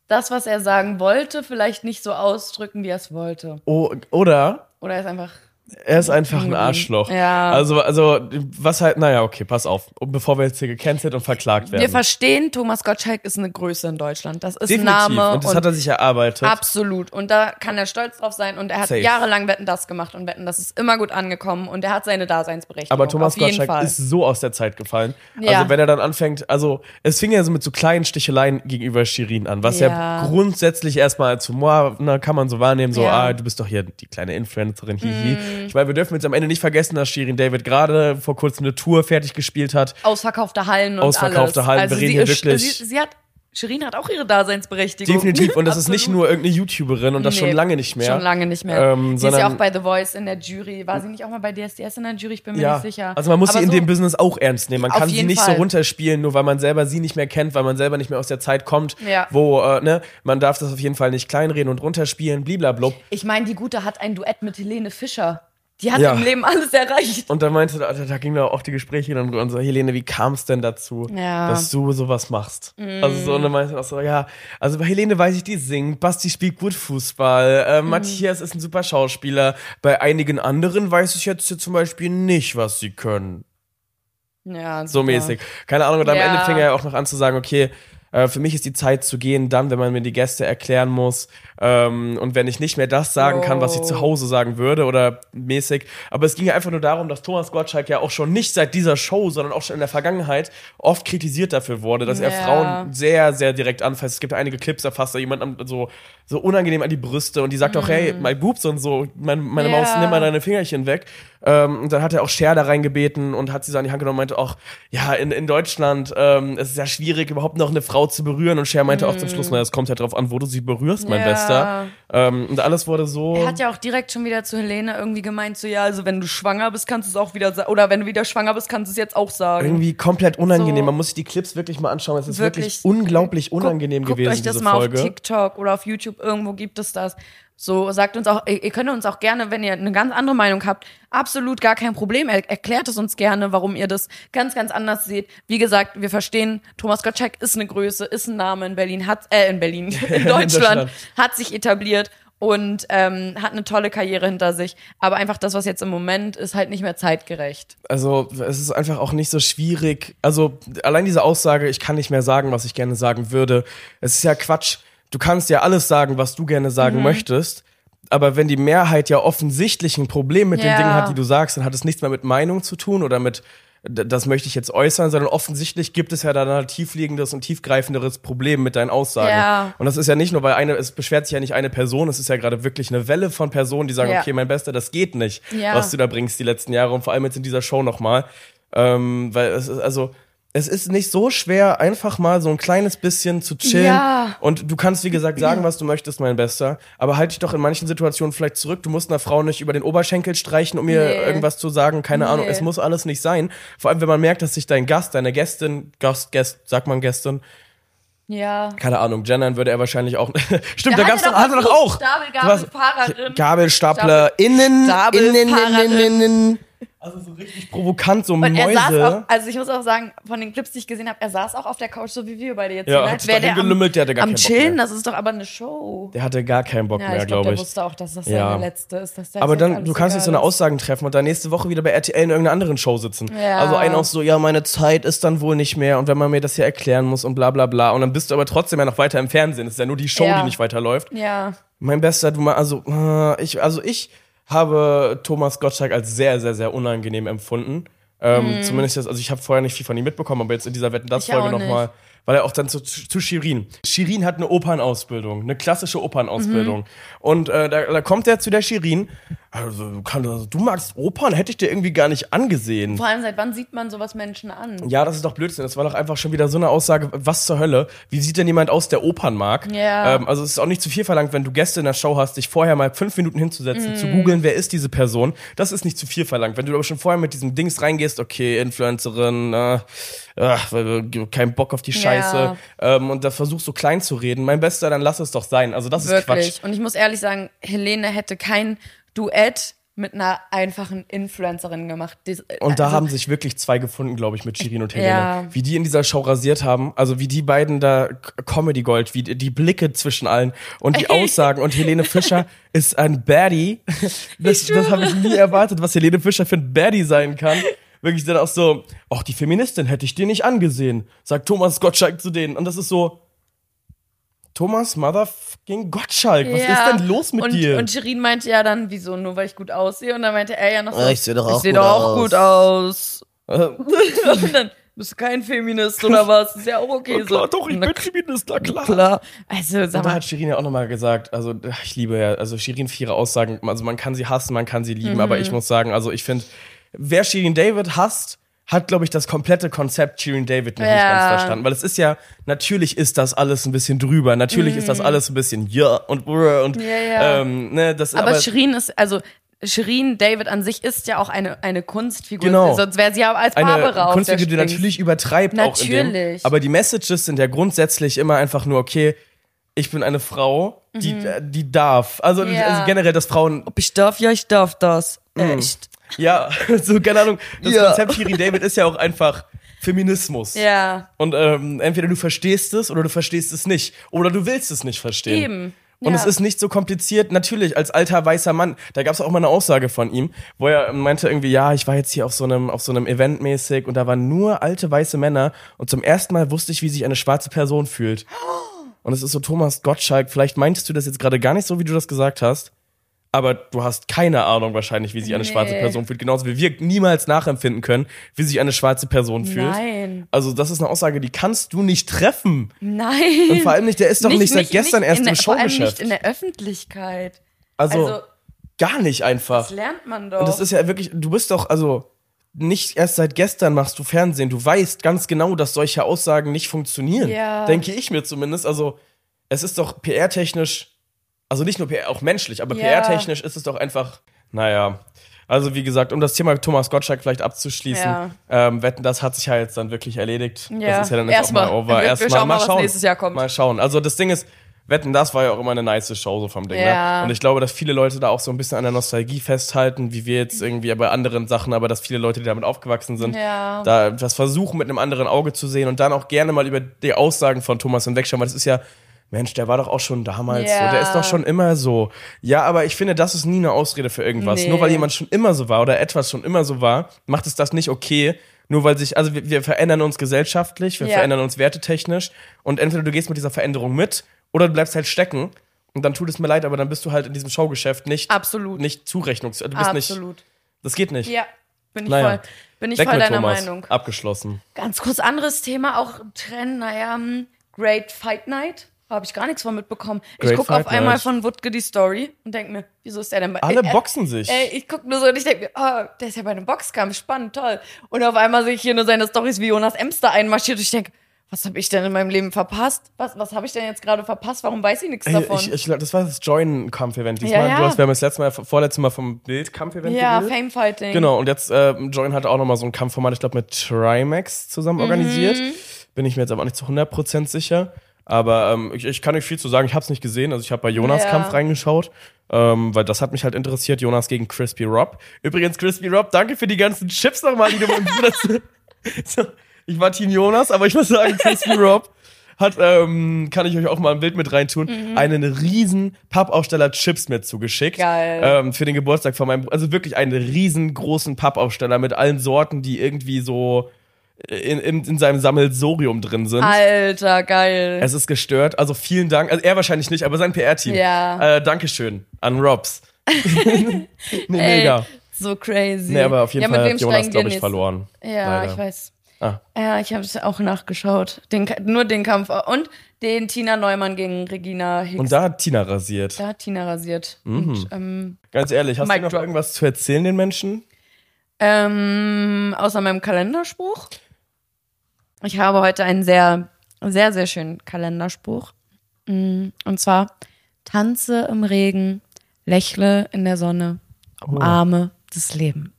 das, was er sagen wollte, vielleicht nicht so ausdrücken, wie er es wollte. oh, oder Oder er ist einfach. Er ist einfach ein Arschloch. Ja. Also, also, was halt, naja, okay, pass auf. Und bevor wir jetzt hier gecancelt und verklagt werden. Wir verstehen, Thomas Gottschalk ist eine Größe in Deutschland. Das ist ein Name. und das hat er sich erarbeitet. Absolut. Und da kann er stolz drauf sein. Und er hat Safe. jahrelang Wetten das gemacht und Wetten, das ist immer gut angekommen. Und er hat seine Daseinsberechtigung. Aber Thomas Gottschalk Fall. ist so aus der Zeit gefallen. Ja. Also wenn er dann anfängt, also es fing ja so mit so kleinen Sticheleien gegenüber Shirin an, was ja, Ja. grundsätzlich erstmal als Humor, na, kann man so wahrnehmen, so, Ja. Ah, du bist doch hier die kleine Influencerin, hihi. Ich meine, wir dürfen jetzt am Ende nicht vergessen, dass Shirin David gerade vor kurzem eine Tour fertig gespielt hat. Ausverkaufte Hallen und Ausverkaufte alles. Hallen, also wir sie reden hier ist, wirklich- Sie, sie hat, Shirin hat auch ihre Daseinsberechtigung. Definitiv. Und das ist nicht nur irgendeine YouTuberin und das Nee, schon lange nicht mehr. Schon lange nicht mehr. Ähm, sie ist ja auch bei The Voice in der Jury. War sie nicht auch mal bei DSDS in der Jury? Ich bin mir Ja, nicht sicher. also man muss Aber sie in so, dem Business auch ernst nehmen. Man kann sie nicht Fall. so runterspielen, nur weil man selber sie nicht mehr kennt, weil man selber nicht mehr aus der Zeit kommt, Ja. wo, äh, ne, man darf das auf jeden Fall nicht kleinreden und runterspielen, bliblablub. Ich meine, die Gute hat ein Duett mit Helene Fischer. Die hat Ja. im Leben alles erreicht. Und dann meinte, da, da ging da auch die Gespräche dann drüber und so, Helene, wie kam es denn dazu, Ja. Mm. dass du sowas machst? Also so, und dann meinte er auch so, ja, also bei Helene weiß ich, die singt, Basti spielt gut Fußball, äh, Mm. Matthias ist ein super Schauspieler, bei einigen anderen weiß ich jetzt zum Beispiel nicht, was sie können. Ja, So super. mäßig. Keine Ahnung, und am Ja. Ende fing er ja auch noch an zu sagen, okay, äh, für mich ist die Zeit zu gehen dann, wenn man mir die Gäste erklären muss ähm, und wenn ich nicht mehr das sagen kann, was ich Oh. zu Hause sagen würde oder mäßig. Aber es ging ja einfach nur darum, dass Thomas Gottschalk ja auch schon nicht seit dieser Show, sondern auch schon in der Vergangenheit oft kritisiert dafür wurde, dass er Ja. Frauen sehr, sehr direkt anfasst. Es gibt einige Clips, da fasst er jemand an, so, so unangenehm an die Brüste und die sagt auch, hey, my boobs und so, mein, meine Mhm. Ja. Maus, nimm mal deine Fingerchen weg. Ähm, und dann hat er auch Cher da reingebeten und hat sie so an die Hand genommen und meinte auch, ja, in, in Deutschland ähm, es ist ja schwierig, überhaupt noch eine Frau zu berühren. Und Cher meinte auch zum Schluss, na, es kommt halt drauf an, wo du sie berührst, mein Mhm. Ja. Bester. Ähm, und alles wurde so. Er hat ja auch direkt schon wieder zu Helene irgendwie gemeint, so ja, also wenn du schwanger bist, kannst du es auch wieder sagen. Oder wenn du wieder schwanger bist, kannst du es jetzt auch sagen. irgendwie komplett unangenehm. So. Man muss sich die Clips wirklich mal anschauen. Es ist wirklich, Wirklich. unglaublich Guck- unangenehm guckt gewesen, euch das mal Folge. auf TikTok oder auf YouTube, irgendwo gibt es das. So, sagt uns auch, ihr, könnt uns auch gerne, wenn ihr eine ganz andere Meinung habt, absolut gar kein Problem. Er, erklärt es uns gerne, warum ihr das ganz, ganz anders seht. Wie gesagt, wir verstehen, Thomas Gottschalk ist eine Größe, ist ein Name in Berlin, hat, äh, in Berlin, in Deutschland, Deutschland. hat sich etabliert und ähm, hat eine tolle Karriere hinter sich. Aber einfach das, was jetzt im Moment ist, halt nicht mehr zeitgerecht. Also es ist einfach auch nicht so schwierig. Also allein diese Aussage, ich kann nicht mehr sagen, was ich gerne sagen würde. Es ist ja Quatsch. Du kannst ja alles sagen, was du gerne sagen Mhm. möchtest. Aber wenn die Mehrheit ja offensichtlich ein Problem mit den Ja. Dingen hat, die du sagst, dann hat es nichts mehr mit Meinung zu tun oder mit, das möchte ich jetzt äußern, sondern offensichtlich gibt es ja dann ein tiefliegendes und tiefgreifenderes Problem mit deinen Aussagen. Ja. Und das ist ja nicht nur, weil eine, es beschwert sich ja nicht eine Person, es ist ja gerade wirklich eine Welle von Personen, die sagen, Ja. okay, mein Bester, das geht nicht, Ja. was du da bringst die letzten Jahre und vor allem jetzt in dieser Show nochmal. Ähm, weil es ist, also, es ist nicht so schwer, einfach mal so ein kleines bisschen zu chillen. Ja. Und du kannst, wie gesagt, sagen, was du möchtest, mein Bester. Aber halt dich doch in manchen Situationen vielleicht zurück. Du musst einer Frau nicht über den Oberschenkel streichen, um ihr Nee. irgendwas zu sagen. Keine Ahnung. Nee. Es muss alles nicht sein. Vor allem, wenn man merkt, dass sich dein Gast, deine Gästin, Gast, Gast, sagt man Gästin, Ja. keine Ahnung, gendern würde er wahrscheinlich auch. Stimmt, da Der gab's hatte doch, hat er doch auch. Stapel, Gabelfahrerin. Gabelstapler innen, Stapelfahrerin. innen, innen, innen. Also so richtig provokant, so Und er saß auch, also ich muss auch sagen, von den Clips, die ich gesehen habe, er saß auch auf der Couch, so wie wir beide jetzt. Ja, hat als sich wär dahin der am, gelümmelt, der hatte gar am keinen Bock Chillen, mehr. das ist doch aber eine Show. Der hatte gar keinen Bock Ja, mehr, ich glaube, glaube der ich. wusste auch, dass das Ja. seine letzte ist. Dass der Aber jetzt dann, du kannst nicht so eine. Aussagen treffen und dann nächste Woche wieder bei RTL in irgendeiner anderen Show sitzen. Ja. Also einer auch so, ja, meine Zeit ist dann wohl nicht mehr und wenn man mir das hier erklären muss und bla bla bla. Und dann bist du aber trotzdem ja noch weiter im Fernsehen. Es ist ja nur die Show, Ja. die nicht weiterläuft. Ja. Mein Bester, du mal, also, äh, ich, also ich habe Thomas Gottschalk als sehr, sehr, sehr unangenehm empfunden. Ähm, Zumindest jetzt, also ich habe vorher nicht viel von ihm mitbekommen, aber jetzt in dieser Wetten das Folge nochmal, weil er auch dann zu, zu Shirin. Shirin hat eine Opernausbildung, eine klassische Opernausbildung. Mhm. Und äh, da, da kommt er zu der Shirin. Also, du, kann, also, du magst Opern, hätte ich dir irgendwie gar nicht angesehen. Vor allem, seit wann sieht man sowas Menschen an? Ja, das ist doch Blödsinn. Das war doch einfach schon wieder so eine Aussage, was zur Hölle? Wie sieht denn jemand aus, der Opern mag? Ja. Ähm, also es ist auch nicht zu viel verlangt, wenn du Gäste in der Show hast, dich vorher mal fünf Minuten hinzusetzen, Mhm. zu googeln, wer ist diese Person. Das ist nicht zu viel verlangt. Wenn du aber schon vorher mit diesem Dings reingehst, okay, Influencerin, äh, ach, kein Bock auf die Scheiße, Ja. ähm, und da versuchst so klein zu reden, mein Bester, dann lass es doch sein. Also das ist Quatsch. Wirklich. Und ich muss ehrlich sagen, Helene hätte kein Duett mit einer einfachen Influencerin gemacht. Dies- Und da also, haben sich wirklich zwei gefunden, glaube ich, mit Shirin und Helene. Ja. Wie die in dieser Show rasiert haben, also wie die beiden da Comedy Gold, wie die, die Blicke zwischen allen und die Aussagen. Und Helene Fischer ist ein Baddie. Das, das habe ich nie erwartet, was Helene Fischer für ein Baddie sein kann. Wirklich dann auch so, ach, die Feministin hätte ich dir nicht angesehen, sagt Thomas Gottschalk zu denen. Und das ist so, Thomas Motherfucking Gottschalk, was ja. ist denn los mit und, dir? Und Shirin meinte ja dann, wieso, nur weil ich gut aussehe? Und dann meinte er ja noch so, ich seh doch auch ich seh gut doch auch aus." gut aus. Und dann bist du kein Feminist oder was? Ist ja auch okay na klar, so. doch, ich Na bin Feminist, na klar. klar. Also, sag Und da mal, hat Shirin ja auch nochmal gesagt, also ich liebe ja, also Shirin für ihre Aussagen, also man kann sie hassen, man kann sie lieben, aber Mhm. ich muss sagen, also ich finde, wer Shirin David hasst, hat, glaube ich, das komplette Konzept Shirin David noch nicht Ja. ganz verstanden. Weil es ist ja, natürlich ist das alles ein bisschen drüber, natürlich ist das alles ein bisschen ja und brr und Mhm. Ja, ja. Ähm, ne, das aber, aber, Shirin ist, also, Shirin David an sich ist ja auch eine, eine Kunstfigur. Genau. Sonst wäre sie ja als eine Barbara der Kunstfigur, die natürlich übertreibt auch in dem. Natürlich. Aber die Messages sind ja grundsätzlich immer einfach nur, okay, ich bin eine Frau, die, äh, die darf. Also, Mhm. Ja. also generell, dass Frauen Ob ich darf? Ja, ich darf das. Mhm. Echt. Ja, so, keine Ahnung. Das Ja. Konzept Shirin David ist ja auch einfach Feminismus. Ja. Und ähm, entweder du verstehst es oder du verstehst es nicht. Oder du willst es nicht verstehen. Eben. Und Ja. es ist nicht so kompliziert. Natürlich, als alter weißer Mann, da gab es auch mal eine Aussage von ihm, wo er meinte irgendwie, ja, ich war jetzt hier auf so einem, auf so einem Event mäßig und da waren nur alte weiße Männer und zum ersten Mal wusste ich, wie sich eine schwarze Person fühlt. Und es ist so, Thomas Gottschalk, vielleicht meintest du das jetzt gerade gar nicht so, wie du das gesagt hast. Aber du hast keine Ahnung wahrscheinlich, wie sich eine Nee. schwarze Person fühlt. Genauso wie wir niemals nachempfinden können, wie sich eine schwarze Person fühlt. Nein. Also das ist eine Aussage, die kannst du nicht treffen. Nein. Und vor allem nicht, der ist doch nicht, seit gestern nicht erst in im der, Vor allem nicht Showgeschäft. in der Öffentlichkeit. Also, Also, gar nicht einfach. das lernt man doch. Und das ist ja wirklich, du bist doch, also nicht erst seit gestern machst du Fernsehen. Du weißt ganz genau, dass solche Aussagen nicht funktionieren. Ja. Denke ich mir zumindest. Also es ist doch PR-technisch, also nicht nur PR, auch menschlich, aber Ja. PR-technisch ist es doch einfach, naja. Also wie gesagt, um das Thema Thomas Gottschalk vielleicht abzuschließen, Ja. ähm, wetten, das hat sich ja jetzt dann wirklich erledigt. Ja. Das ist ja dann jetzt Erstmal. auch mal over. Erstmal schauen mal, mal was schauen. nächstes Jahr kommt. Mal schauen. Also das Ding ist, Wetten, das war ja auch immer eine nice Show so vom Ding. Ja. Ne? Und ich glaube, dass viele Leute da auch so ein bisschen an der Nostalgie festhalten, wie wir jetzt irgendwie bei anderen Sachen, aber dass viele Leute, die damit aufgewachsen sind, Ja. da das versuchen mit einem anderen Auge zu sehen und dann auch gerne mal über die Aussagen von Thomas hinwegschauen, weil das ist ja, Mensch, der war doch auch schon damals Ja. so, der ist doch schon immer so. Ja, aber ich finde, das ist nie eine Ausrede für irgendwas. Nee. Nur weil jemand schon immer so war oder etwas schon immer so war, macht es das nicht okay. Nur weil sich, also wir, wir verändern uns gesellschaftlich, wir Ja. verändern uns wertetechnisch und entweder du gehst mit dieser Veränderung mit oder du bleibst halt stecken und dann tut es mir leid, aber dann bist du halt in diesem Showgeschäft nicht, Absolut. nicht zurechnungs, du bist nicht, Absolut. das geht nicht. Ja, bin ich Naja. voll, bin ich Weg voll deiner Thomas. Meinung. Abgeschlossen. Ganz kurz anderes Thema, auch Trend, naja, hm, Great Fight Night. Habe ich gar nichts von mitbekommen. ich Great gucke auf einmal Night. von Wutke die Story und denke mir, wieso ist der denn bei Alle äh, boxen sich. Ey, ich gucke nur so und ich denke mir, oh, der ist ja bei einem Boxkampf, spannend, toll. Und auf einmal sehe ich hier nur seine Stories, wie Jonas Emster einmarschiert und ich denke, was habe ich denn in meinem Leben verpasst? Was, was habe ich denn jetzt gerade verpasst? Warum weiß ich nichts Ey, davon? Ich, ich, das war das Join-Kampf-Event. Diesmal, Ja, ja. du hast, wir haben das letzte Mal, vorletztes Mal vom Bild-Kampf-Event ja. Famefighting. Genau, und jetzt, äh, Join hat auch nochmal so ein Kampfformat, ich glaube, mit Trimax zusammen organisiert. Mhm. Bin ich mir jetzt aber auch nicht zu 100% sicher. Aber ähm, ich, ich kann nicht viel zu sagen, ich habe es nicht gesehen. Also ich habe bei Jonas Ja. Kampf reingeschaut, ähm, weil das hat mich halt interessiert. Jonas gegen Crispy Rob. Übrigens, Crispy Rob, danke für die ganzen Chips nochmal, die du Bruder... so, ich war Team Jonas, aber ich muss sagen, Crispy Rob hat, ähm, kann ich euch auch mal ein Bild mit reintun, einen riesen Pappaufsteller Chips mit zugeschickt. Geil. Ähm, für den Geburtstag von meinem Bruder. Also wirklich einen riesengroßen Pappaufsteller mit allen Sorten, die irgendwie so in, in, in seinem Sammelsorium drin sind. Alter, geil. Es ist gestört. Also vielen Dank. Also er wahrscheinlich nicht, aber sein PR-Team. Ja. Äh, Dankeschön an Robs. nee, mega. So crazy. Nee, aber auf jeden ja, Fall hat Jonas, glaube ich, nächstes- verloren. Ja, Leider. ich weiß. Ah. Ja, ich habe es auch nachgeschaut. Den, nur den Kampf und den Tina Neumann gegen Regina Hicks. Und da hat Tina rasiert. da hat Tina rasiert. Mhm. Und, ähm, Ganz ehrlich, hast Mic du noch drop. irgendwas zu erzählen den Menschen? ähm, außer meinem Kalenderspruch. Ich habe heute einen sehr, sehr, sehr schönen Kalenderspruch. Mm, Und zwar: Tanze im Regen, lächle in der Sonne, umarme das Leben.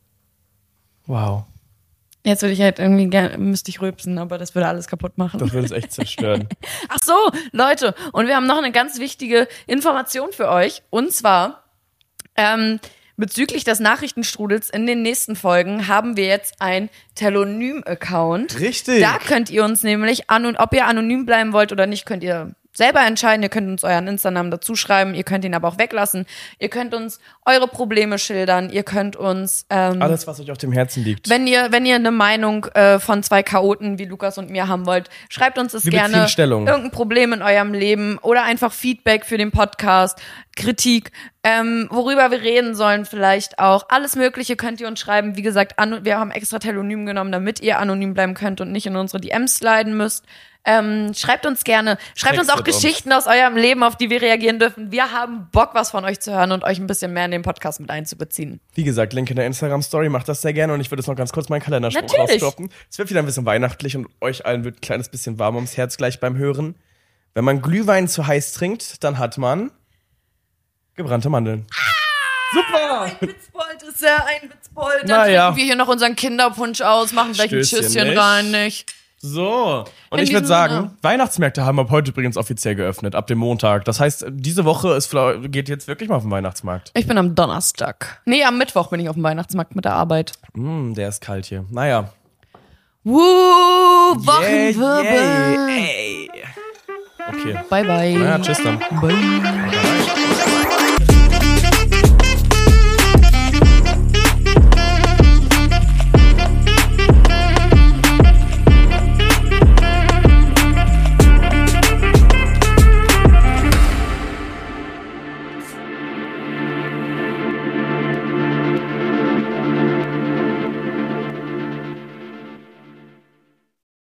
Wow. Jetzt würde ich halt irgendwie gerne, müsste ich rülpsen, aber das würde alles kaputt machen. Das würde es echt zerstören. Ach so, Leute, und wir haben noch eine ganz wichtige Information für euch. Und zwar, ähm, bezüglich des Nachrichtenstrudels in den nächsten Folgen haben wir jetzt ein Telonym-Account. Richtig. Da könnt ihr uns nämlich, ob ihr anonym bleiben wollt oder nicht, könnt ihr selber entscheiden. Ihr könnt uns euren Insta-Namen dazu schreiben, ihr könnt ihn aber auch weglassen. Ihr könnt uns eure Probleme schildern, ihr könnt uns ähm, Alles, was euch auf dem Herzen liegt. wenn ihr, wenn ihr eine Meinung äh, von zwei Chaoten wie Lukas und mir haben wollt, schreibt uns das Wir gerne. Stellung. Irgendein Problem in eurem Leben oder einfach Feedback für den Podcast, Kritik, ähm, worüber wir reden sollen vielleicht auch. Alles Mögliche könnt ihr uns schreiben. Wie gesagt, wir haben extra Telonym genommen, damit ihr anonym bleiben könnt und nicht in unsere DMs sliden müsst. Ähm, schreibt uns gerne, schreibt uns auch Textet uns. Geschichten aus eurem Leben, auf die wir reagieren dürfen. Wir haben Bock, was von euch zu hören und euch ein bisschen mehr in den Podcast mit einzubeziehen. Wie gesagt, Link in der Instagram-Story, macht das sehr gerne und ich würde jetzt noch ganz kurz meinen Kalenderspruch rausdroppen. Es wird wieder ein bisschen weihnachtlich und euch allen wird ein kleines bisschen warm ums Herz gleich beim Hören. Wenn man Glühwein zu heiß trinkt, dann hat man gebrannte Mandeln. Super! Ein Witzbold ist ja ein Witzbold. Dann Naja. trinken wir hier noch unseren Kinderpunsch aus, machen gleich ein Stößchen, Tschüsschen nicht? rein, nicht? So. Und In ich würde sagen, Sinne. Weihnachtsmärkte haben ab heute übrigens offiziell geöffnet, ab dem Montag. Das heißt, diese Woche ist, geht jetzt wirklich mal auf den Weihnachtsmarkt. Ich bin am Donnerstag. Nee, am Mittwoch bin ich auf dem Weihnachtsmarkt mit der Arbeit. Hm, der ist kalt hier. Naja. Wuh, Wochenwirbel. Yay, ey. Okay. Bye, bye. Naja, tschüss dann. Bye.